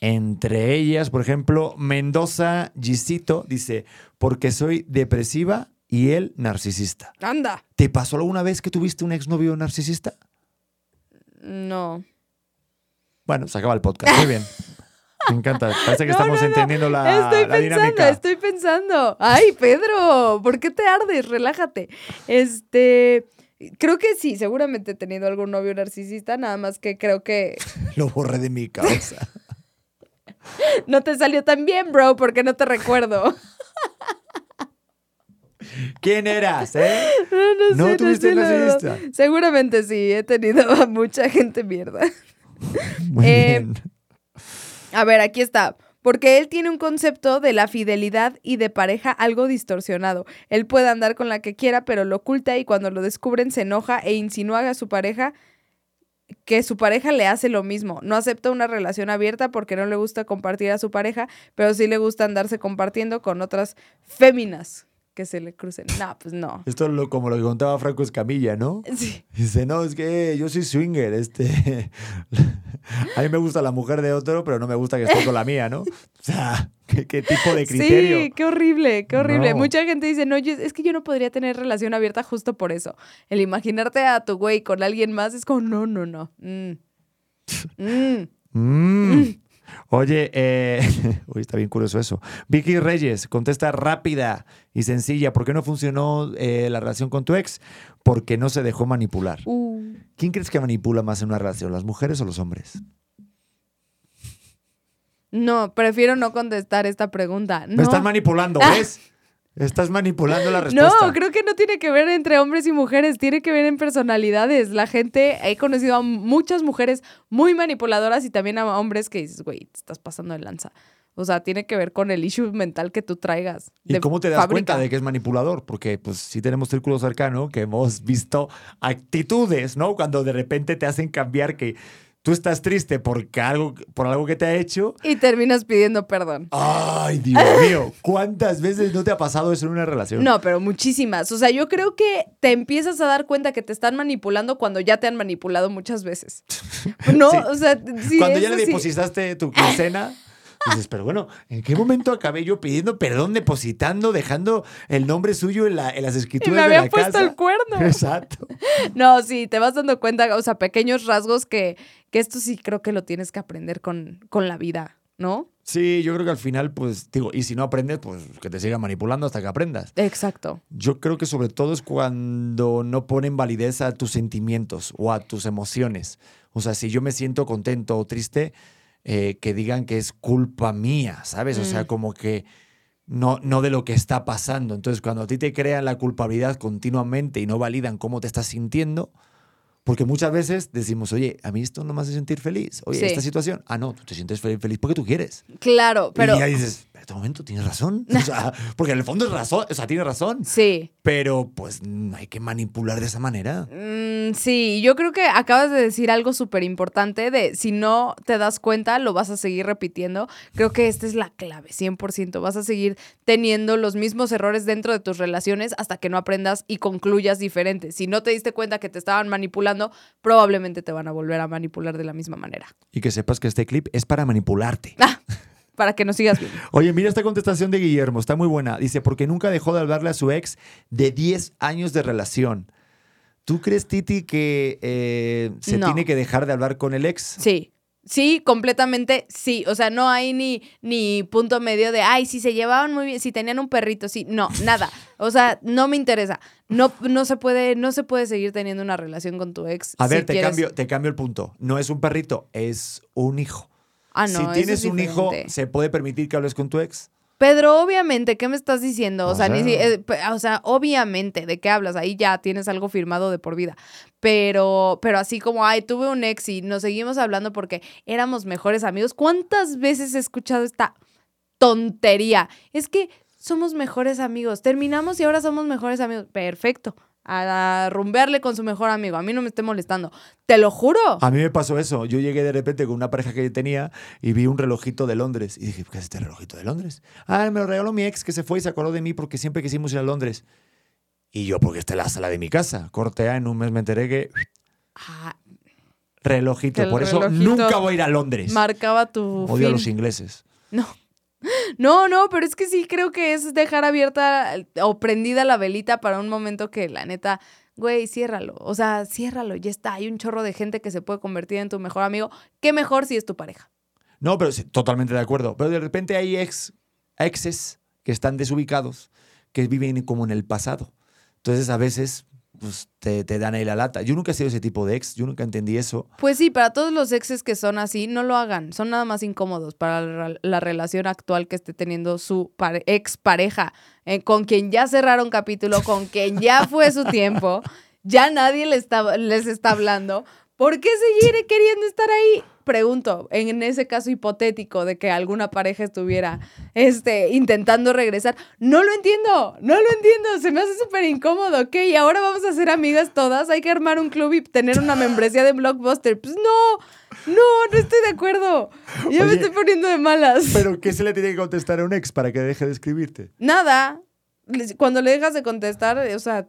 Speaker 1: Entre ellas, por ejemplo, Mendoza Gisito dice, porque soy depresiva y él narcisista.
Speaker 2: Anda.
Speaker 1: ¿Te pasó alguna vez que tuviste un exnovio narcisista?
Speaker 2: No.
Speaker 1: Bueno, se acaba el podcast. Muy bien. Me encanta. Parece que
Speaker 2: No,
Speaker 1: estamos
Speaker 2: no, no.
Speaker 1: entendiendo la,
Speaker 2: estoy
Speaker 1: la
Speaker 2: pensando,
Speaker 1: dinámica.
Speaker 2: estoy pensando. Ay, Pedro, ¿por qué te ardes? Relájate. Este, creo que sí, seguramente he tenido algún novio narcisista, nada más que creo que
Speaker 1: Lo borré de mi cabeza.
Speaker 2: no te salió tan bien, bro, porque no te recuerdo.
Speaker 1: ¿Quién eras, eh?
Speaker 2: No, no,
Speaker 1: ¿No
Speaker 2: sé,
Speaker 1: tuviste
Speaker 2: sé, la? Seguramente sí, he tenido a mucha gente mierda.
Speaker 1: Muy
Speaker 2: Eh,
Speaker 1: bien.
Speaker 2: A ver, aquí está. Porque él tiene un concepto de la fidelidad y de pareja algo distorsionado. Él puede andar con la que quiera, pero lo oculta y cuando lo descubren se enoja e insinúa a su pareja que su pareja le hace lo mismo. No acepta una relación abierta porque no le gusta compartir a su pareja, pero sí le gusta andarse compartiendo con otras féminas que se le crucen. No, pues no.
Speaker 1: Esto es lo, como lo que contaba Franco Escamilla, ¿no?
Speaker 2: Sí.
Speaker 1: Dice, no, es que yo soy swinger, este... A mí me gusta la mujer de otro, pero no me gusta que esté con la mía, ¿no? O sea, ¿qué, qué tipo de criterio?
Speaker 2: Sí, qué horrible, qué horrible.
Speaker 1: No.
Speaker 2: Mucha gente dice, no, yo- es que yo no podría tener relación abierta justo por eso. El imaginarte a tu güey con alguien más es como, no, no, no. Mm. Mm.
Speaker 1: Mm. Oye, eh, uy, está bien curioso eso. Vicky Reyes contesta rápida y sencilla. ¿Por qué no funcionó eh, la relación con tu ex? Porque no se dejó manipular.
Speaker 2: Uh.
Speaker 1: ¿Quién crees que manipula más en una relación, las mujeres o los hombres?
Speaker 2: No, prefiero no contestar esta pregunta. No.
Speaker 1: Me estás manipulando, ¿ves? Estás manipulando la respuesta.
Speaker 2: No, creo que no tiene que ver entre hombres y mujeres, tiene que ver en personalidades. La gente, he conocido a muchas mujeres muy manipuladoras y también a hombres que dices, güey, te estás pasando de lanza. O sea, tiene que ver con el issue mental que tú traigas.
Speaker 1: ¿Y
Speaker 2: de
Speaker 1: cómo te das
Speaker 2: fábrica.
Speaker 1: cuenta de que es manipulador? Porque pues sí tenemos círculo cercano que hemos visto actitudes, ¿no? Cuando de repente te hacen cambiar que tú estás triste porque algo, por algo que te ha hecho.
Speaker 2: Y terminas pidiendo perdón.
Speaker 1: Ay, Dios mío, ¿cuántas veces no te ha pasado eso en una relación?
Speaker 2: No, pero muchísimas. O sea, yo creo que te empiezas a dar cuenta que te están manipulando cuando ya te han manipulado muchas veces. No,
Speaker 1: Sí.
Speaker 2: o sea, sí,
Speaker 1: Cuando ya le
Speaker 2: sí.
Speaker 1: depositaste tu quincena, dices, pero bueno, ¿en qué momento acabé yo pidiendo perdón, depositando, dejando el nombre suyo en, la- en las
Speaker 2: Y
Speaker 1: escrituras
Speaker 2: me
Speaker 1: de
Speaker 2: había
Speaker 1: la
Speaker 2: puesto
Speaker 1: casa?
Speaker 2: el cuerno.
Speaker 1: Exacto.
Speaker 2: No, sí, te vas dando cuenta, o sea, pequeños rasgos que, que esto sí creo que lo tienes que aprender con, con la vida, ¿no?
Speaker 1: Sí, yo creo que al final, pues, digo, y si no aprendes, pues que te sigan manipulando hasta que aprendas.
Speaker 2: Exacto.
Speaker 1: Yo creo que sobre todo es cuando no ponen validez a tus sentimientos o a tus emociones. O sea, si yo me siento contento o triste, eh, que digan que es culpa mía, ¿sabes? O sea,
Speaker 2: Mm.
Speaker 1: como que no, no de lo que está pasando. Entonces, cuando a ti te crean la culpabilidad continuamente y no validan cómo te estás sintiendo, porque muchas veces decimos, oye, a mí esto no me hace sentir feliz. Oye,
Speaker 2: Sí.
Speaker 1: esta situación, ah, no, tú te sientes fe- feliz porque tú quieres.
Speaker 2: Claro, pero.
Speaker 1: y ya dices, pero este momento tienes razón. O sea, porque en el fondo es razón, o sea, tiene razón.
Speaker 2: Sí.
Speaker 1: Pero pues no hay que manipular de esa manera.
Speaker 2: Mm, sí, yo creo que acabas de decir algo súper importante de si no te das cuenta, lo vas a seguir repitiendo. Creo que esta es la clave, 100%. Vas a seguir teniendo los mismos errores dentro de tus relaciones hasta que no aprendas y concluyas diferente. Si no te diste cuenta que te estaban manipulando, probablemente te van a volver a manipular de la misma manera.
Speaker 1: Y que sepas que este clip es para manipularte.
Speaker 2: Ah, para que nos sigas.
Speaker 1: Oye, mira esta contestación de Guillermo, está muy buena. Dice, porque nunca dejó de hablarle a su ex de 10 años de relación. ¿Tú crees, Titi, que eh, se
Speaker 2: No.
Speaker 1: tiene que dejar de hablar con el ex?
Speaker 2: Sí. Sí, completamente sí. O sea, no hay ni, ni punto medio de, ay, si se llevaban muy bien, si tenían un perrito, sí. No, nada. O sea, no me interesa. No, no, se, puede, no se puede seguir teniendo una relación con tu ex.
Speaker 1: A
Speaker 2: si
Speaker 1: ver, te,
Speaker 2: quieres-
Speaker 1: cambio, te cambio el punto. No es un perrito, es un hijo.
Speaker 2: Ah, no,
Speaker 1: si
Speaker 2: eso
Speaker 1: tienes
Speaker 2: es
Speaker 1: un hijo,
Speaker 2: diferente.
Speaker 1: ¿se puede permitir que hables con tu ex?
Speaker 2: Pedro, obviamente, ¿qué me estás diciendo? O
Speaker 1: O
Speaker 2: sea, ni si- eh, o sea, obviamente, ¿de qué hablas? Ahí ya tienes algo firmado de por vida. Pero, pero así como, ay, tuve un ex y nos seguimos hablando porque éramos mejores amigos. ¿Cuántas veces he escuchado esta tontería? Es que somos mejores amigos. Terminamos y ahora somos mejores amigos. Perfecto. A rumbearle con su mejor amigo. A mí no me esté molestando. Te lo juro.
Speaker 1: A mí me pasó eso. Yo llegué de repente con una pareja que yo tenía y vi un relojito de Londres. Y dije, ¿qué es este relojito de Londres? Ah, me lo regaló mi ex que se fue y se acordó de mí porque siempre quisimos ir a Londres. Y yo, porque está en la sala de mi casa. Corte A, en un mes me enteré que
Speaker 2: Ah,
Speaker 1: relojito. Por eso nunca voy a ir a Londres.
Speaker 2: marcaba tu
Speaker 1: Odio a los ingleses.
Speaker 2: No. No, no, pero es que sí creo que es dejar abierta o prendida la velita para un momento que la neta, güey, ciérralo. O sea, ciérralo, ya está. Hay un chorro de gente que se puede convertir en tu mejor amigo. ¿Qué mejor si es tu pareja?
Speaker 1: No, pero sí, totalmente de acuerdo. Pero de repente hay ex, exes que están desubicados, que viven como en el pasado. Entonces a veces pues, te, te dan ahí la lata. Yo nunca he sido ese tipo de ex, yo nunca entendí eso.
Speaker 2: Pues sí, para todos los exes que son así, no lo hagan. Son nada más incómodos para la, la relación actual que esté teniendo su pare- ex pareja, eh, con quien ya cerraron capítulo, con quien ya fue su tiempo, ya nadie les está, les está hablando. ¿Por qué seguir queriendo estar ahí? Pregunto, en ese caso hipotético de que alguna pareja estuviera este, intentando regresar. No lo entiendo, no lo entiendo, se me hace súper incómodo, ¿ok? Y ahora vamos a ser amigas todas, hay que armar un club y tener una membresía de Blockbuster. Pues no, no, no estoy de acuerdo. Ya me estoy poniendo de malas.
Speaker 1: Pero ¿qué se le tiene que contestar a un ex para que deje de escribirte?
Speaker 2: Nada. Cuando le dejas de contestar, o sea,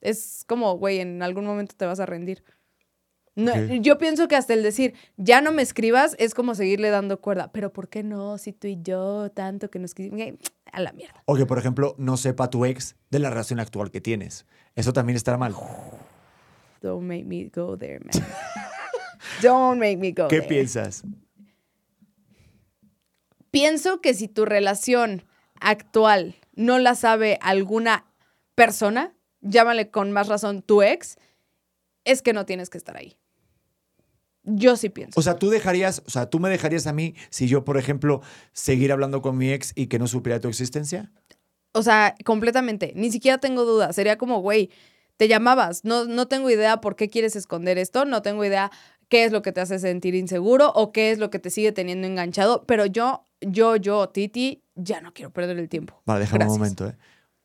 Speaker 2: es como, güey, en algún momento te vas a rendir. No. Yo pienso que hasta el decir, ya no me escribas, es como seguirle dando cuerda. Pero ¿por qué no? Si tú y yo, tanto que nos quisimos. A la mierda.
Speaker 1: O que, por ejemplo, no sepa tu ex de la relación actual que tienes. Eso también estará mal.
Speaker 2: Don't make me go there, man. Don't make me go
Speaker 1: ¿Qué
Speaker 2: there.
Speaker 1: piensas?
Speaker 2: Pienso que si tu relación actual no la sabe alguna persona, llámale con más razón tu ex, es que no tienes que estar ahí. Yo sí pienso.
Speaker 1: O sea, tú dejarías, o sea, tú me dejarías a mí si yo, por ejemplo, seguir hablando con mi ex y que no supiera tu existencia.
Speaker 2: O sea, completamente. Ni siquiera tengo duda. Sería como, güey, te llamabas. No, no tengo idea por qué quieres esconder esto. No tengo idea qué es lo que te hace sentir inseguro o qué es lo que te sigue teniendo enganchado. Pero yo, yo, yo, Titi, ya no quiero perder el tiempo.
Speaker 1: Vale, déjame
Speaker 2: Gracias.
Speaker 1: un momento, ¿eh?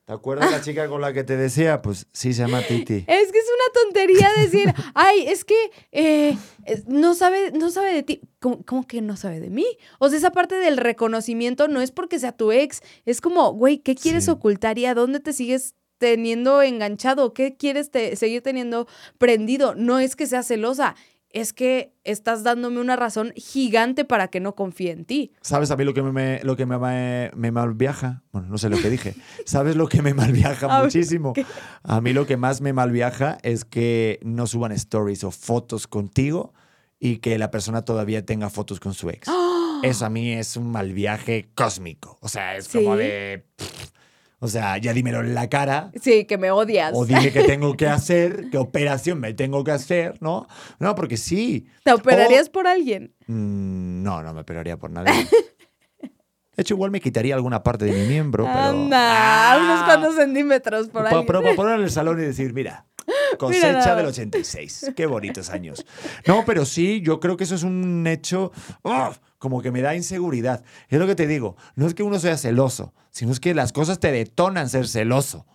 Speaker 1: ¿Te acuerdas la chica con la que te decía? Pues sí, se llama Titi.
Speaker 2: Es que tontería decir, ay, es que eh, no, sabe, no sabe de ti. ¿Cómo, cómo que no sabe de mí? O sea, esa parte del reconocimiento no es porque sea tu ex. Es como, güey, ¿qué quieres
Speaker 1: Sí.
Speaker 2: ocultar y a dónde te sigues teniendo enganchado? ¿Qué quieres te- seguir teniendo prendido? No es que sea celosa. Es que estás dándome una razón gigante para que no confíe en ti.
Speaker 1: ¿Sabes a mí lo que me, lo que me, me, me malviaja? Bueno, no sé lo que dije. ¿Sabes lo que me malviaja muchísimo?
Speaker 2: ¿qué?
Speaker 1: A mí lo que más me malviaja es que no suban stories o fotos contigo y que la persona todavía tenga fotos con su ex. Eso a mí es un mal viaje cósmico. O sea, es como de. pff, o sea, ya dímelo en la cara.
Speaker 2: Sí, que me odias.
Speaker 1: O dime qué tengo que hacer, qué operación me tengo que hacer, ¿no? No, porque sí.
Speaker 2: ¿Te operarías
Speaker 1: O-
Speaker 2: por alguien?
Speaker 1: Mm, no, no me operaría por nadie. De hecho, igual me quitaría alguna parte de mi miembro, pero.
Speaker 2: Anda,
Speaker 1: ¡Ah!
Speaker 2: unos cuantos centímetros por.
Speaker 1: Pero para poner en el salón y decir, mira, cosecha
Speaker 2: nada
Speaker 1: del
Speaker 2: más.
Speaker 1: 86. Qué bonitos años. No, pero sí, yo creo que eso es un hecho ¡ah! Como que me da inseguridad. Es lo que te digo, no es que uno sea celoso, sino es que las cosas te detonan ser celoso.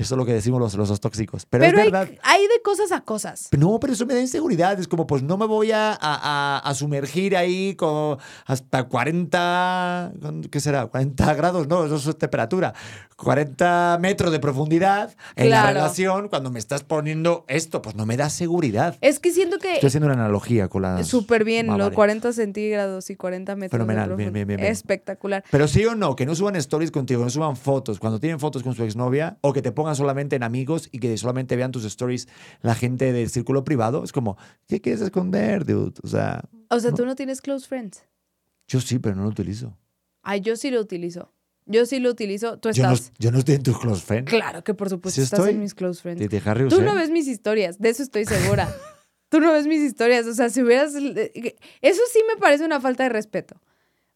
Speaker 1: Eso es lo que decimos los celosos tóxicos. Pero,
Speaker 2: Pero
Speaker 1: es
Speaker 2: hay,
Speaker 1: verdad.
Speaker 2: hay de cosas a cosas.
Speaker 1: No, pero eso me da inseguridad. Es como, pues no me voy a, a- a- sumergir ahí con hasta 40, ¿con- ¿qué será? 40 grados, no, eso es temperatura. 40 metros de profundidad en la relación cuando me estás poniendo esto, pues no me da seguridad.
Speaker 2: Es que siento que
Speaker 1: Estoy haciendo una analogía con las...
Speaker 2: súper bien, los
Speaker 1: vale.
Speaker 2: 40 centígrados y 40 metros. de
Speaker 1: Fenomenal, bien,
Speaker 2: profundo.
Speaker 1: bien, bien, bien.
Speaker 2: Espectacular.
Speaker 1: Pero sí o no, que no suban stories contigo, no suban fotos. Cuando tienen fotos con su exnovia, o que te pongan solamente en amigos y que solamente vean tus stories la gente del círculo privado, es como, ¿qué quieres esconder, dude? O sea,
Speaker 2: O sea,
Speaker 1: No.
Speaker 2: tú no tienes close friends.
Speaker 1: yo sí, pero no lo utilizo.
Speaker 2: Ay, yo sí lo utilizo. Yo sí lo utilizo. Tú
Speaker 1: Yo no,
Speaker 2: estás.
Speaker 1: yo no estoy en tus close friends.
Speaker 2: Claro que por supuesto
Speaker 1: Sí
Speaker 2: estás
Speaker 1: estoy.
Speaker 2: en mis close friends.
Speaker 1: De, de Harry
Speaker 2: Tú no ves mis historias, de eso estoy segura. Tú no ves mis historias, o sea, si hubieras... Eso sí me parece una falta de respeto.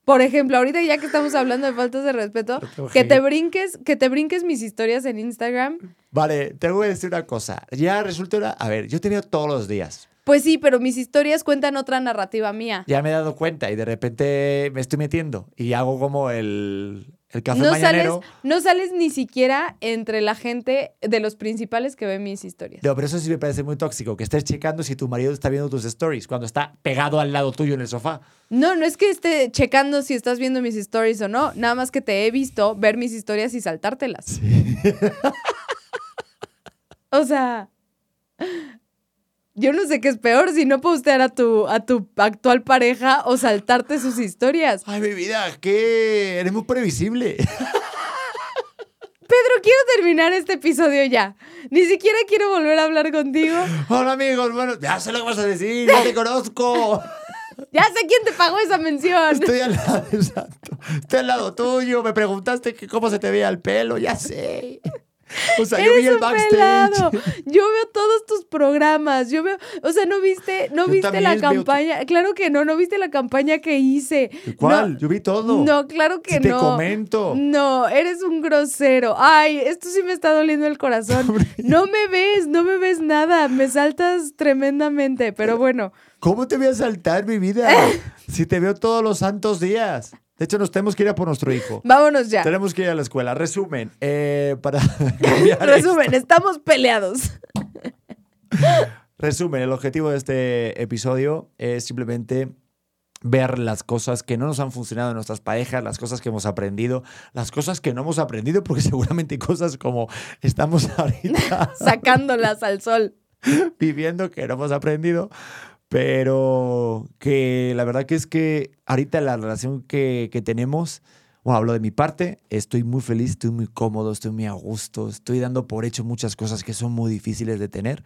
Speaker 2: Por ejemplo, ahorita ya que estamos hablando de faltas de respeto,
Speaker 1: tengo
Speaker 2: que te brinques, que te brinques mis historias en Instagram.
Speaker 1: Vale, te voy a decir una cosa. Ya resulta una... A ver, yo te veo todos los días.
Speaker 2: Pues sí, pero mis historias cuentan otra narrativa mía.
Speaker 1: Ya me he dado cuenta y de repente me estoy metiendo y hago como el, el café
Speaker 2: No sales, no sales ni siquiera entre la gente de los principales que ven mis historias.
Speaker 1: No, pero eso sí me parece muy tóxico, que estés checando si tu marido está viendo tus stories cuando está pegado al lado tuyo en el sofá.
Speaker 2: No, no es que esté checando si estás viendo mis stories o no, nada más que te he visto ver mis historias y saltártelas. o sea, yo no sé qué es peor, si no postear a tu, a tu actual pareja o saltarte sus historias.
Speaker 1: Ay, mi vida, que eres muy previsible.
Speaker 2: Pedro, quiero terminar este episodio ya. Ni siquiera quiero volver a hablar contigo.
Speaker 1: Hola amigos, bueno, ya sé lo que vas a decir, ya te conozco.
Speaker 2: Ya sé quién te pagó esa mención.
Speaker 1: Estoy al lado, exacto. Estoy al lado tuyo, me preguntaste que cómo se te veía el pelo, ya sé. O sea, yo vi el backstage.
Speaker 2: pelado. Yo veo todos tus programas. Yo veo, o sea, no viste, no
Speaker 1: Yo
Speaker 2: viste la
Speaker 1: veo
Speaker 2: campaña. Claro que no, no viste la campaña que hice.
Speaker 1: ¿Cuál?
Speaker 2: No,
Speaker 1: Yo vi todo.
Speaker 2: No, claro que
Speaker 1: Si te
Speaker 2: no.
Speaker 1: comento.
Speaker 2: No, eres un grosero. Ay, esto sí me está doliendo el corazón. No me ves, no me ves nada. Me saltas tremendamente, pero bueno.
Speaker 1: ¿Cómo te voy a saltar, mi vida? si te veo todos los santos días. De hecho, nos tenemos que ir a por nuestro hijo.
Speaker 2: Vámonos ya.
Speaker 1: Tenemos que ir a la escuela. Resumen, eh, para
Speaker 2: Resumen, estamos peleados.
Speaker 1: Resumen, el objetivo de este episodio es simplemente ver las cosas que no nos han funcionado en nuestras parejas, las cosas que hemos aprendido, las cosas que no hemos aprendido, porque seguramente hay cosas como estamos ahorita
Speaker 2: Sacándolas al sol.
Speaker 1: viviendo que no hemos aprendido, pero que la verdad que es que ahorita la relación que, que tenemos, bueno, hablo de mi parte, estoy muy feliz, estoy muy cómodo, estoy muy a gusto, estoy dando por hecho muchas cosas que son muy difíciles de tener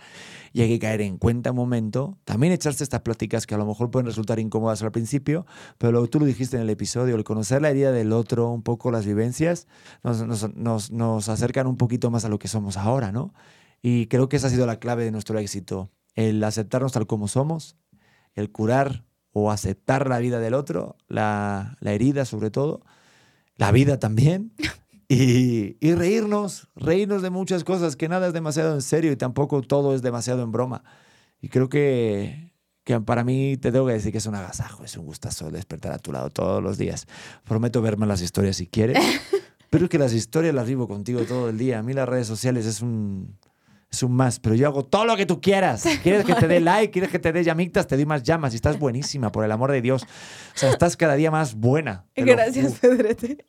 Speaker 1: y hay que caer en cuenta un momento, también echarse estas pláticas que a lo mejor pueden resultar incómodas al principio, pero lo, tú lo dijiste en el episodio, el conocer la herida del otro, un poco las vivencias, nos, nos, nos, nos acercan un poquito más a lo que somos ahora, ¿no? Y creo que esa ha sido la clave de nuestro éxito, el aceptarnos tal como somos, el curar o aceptar la vida del otro, la, la herida sobre todo, la vida también, y, y reírnos, reírnos de muchas cosas, que nada es demasiado en serio y tampoco todo es demasiado en broma. Y creo que, que para mí te tengo que decir que es un agasajo, es un gustazo despertar a tu lado todos los días. Prometo verme las historias si quieres, pero es que las historias las vivo contigo todo el día. A mí las redes sociales es un, es un más, pero yo hago todo lo que tú quieras. ¿Quieres que te dé like? ¿Quieres que te dé llamitas? Te doy más llamas y estás buenísima, por el amor de Dios. O sea, estás cada día más buena. lo
Speaker 2: Gracias. Pedrete.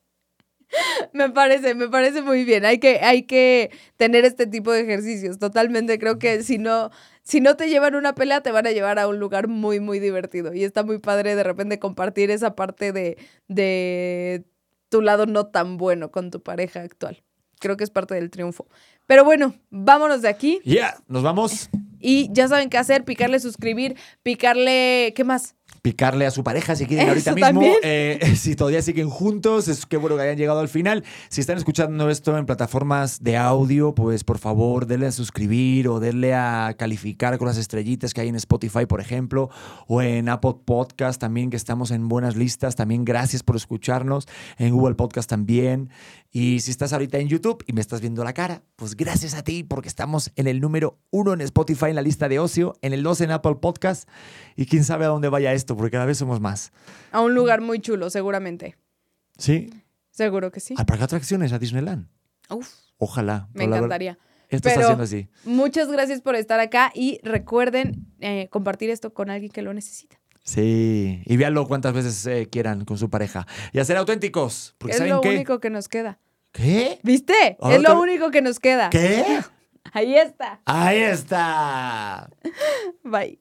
Speaker 2: Me parece, me parece muy bien. Hay que, hay que tener este tipo de ejercicios. Totalmente. Creo que si no, si no te llevan una pelea, te van a llevar a un lugar muy, muy divertido. Y está muy padre de repente compartir esa parte de, de tu lado no tan bueno con tu pareja actual. Creo que es parte del triunfo. Pero bueno, vámonos de aquí.
Speaker 1: Ya, nos vamos.
Speaker 2: Y ya saben qué hacer, picarle suscribir, picarle, ¿qué más?
Speaker 1: picarle a su pareja si quieren ahorita mismo. Eh, si todavía siguen juntos, es que bueno que hayan llegado al final. Si están escuchando esto en plataformas de audio, pues por favor denle a suscribir o denle a calificar con las estrellitas que hay en Spotify, por ejemplo, o en Apple Podcast también, que estamos en buenas listas. También gracias por escucharnos. En Google Podcast también. Y si estás ahorita en YouTube y me estás viendo la cara, pues gracias a ti porque estamos en el número uno en Spotify en la lista de ocio, en el dos en Apple Podcast y quién sabe a dónde vaya esto porque cada vez somos más.
Speaker 2: A un lugar muy chulo, seguramente.
Speaker 1: ¿Sí?
Speaker 2: Seguro que sí.
Speaker 1: Al parque de atracciones, a Disneyland.
Speaker 2: Uf,
Speaker 1: Ojalá.
Speaker 2: me encantaría.
Speaker 1: Esto está haciendo así.
Speaker 2: Muchas gracias por estar acá y recuerden eh, compartir esto con alguien que lo necesita.
Speaker 1: Sí. Y véanlo cuantas veces eh, quieran con su pareja. Y a ser auténticos. Porque
Speaker 2: Es
Speaker 1: ¿saben
Speaker 2: lo
Speaker 1: qué?
Speaker 2: único que nos queda.
Speaker 1: ¿Qué?
Speaker 2: ¿Viste?
Speaker 1: Ahora
Speaker 2: es lo
Speaker 1: te-
Speaker 2: único que nos queda.
Speaker 1: ¿Qué?
Speaker 2: Ahí está.
Speaker 1: Ahí está.
Speaker 2: Bye.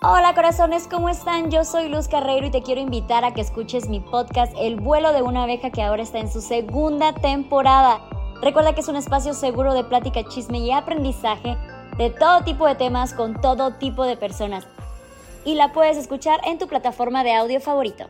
Speaker 3: Hola corazones, ¿cómo están? Yo soy Luz Carreiro y te quiero invitar a que escuches mi podcast El vuelo de una abeja que ahora está en su segunda temporada. Recuerda que es un espacio seguro de plática, chisme y aprendizaje de todo tipo de temas con todo tipo de personas. Y la puedes escuchar en tu plataforma de audio favorito.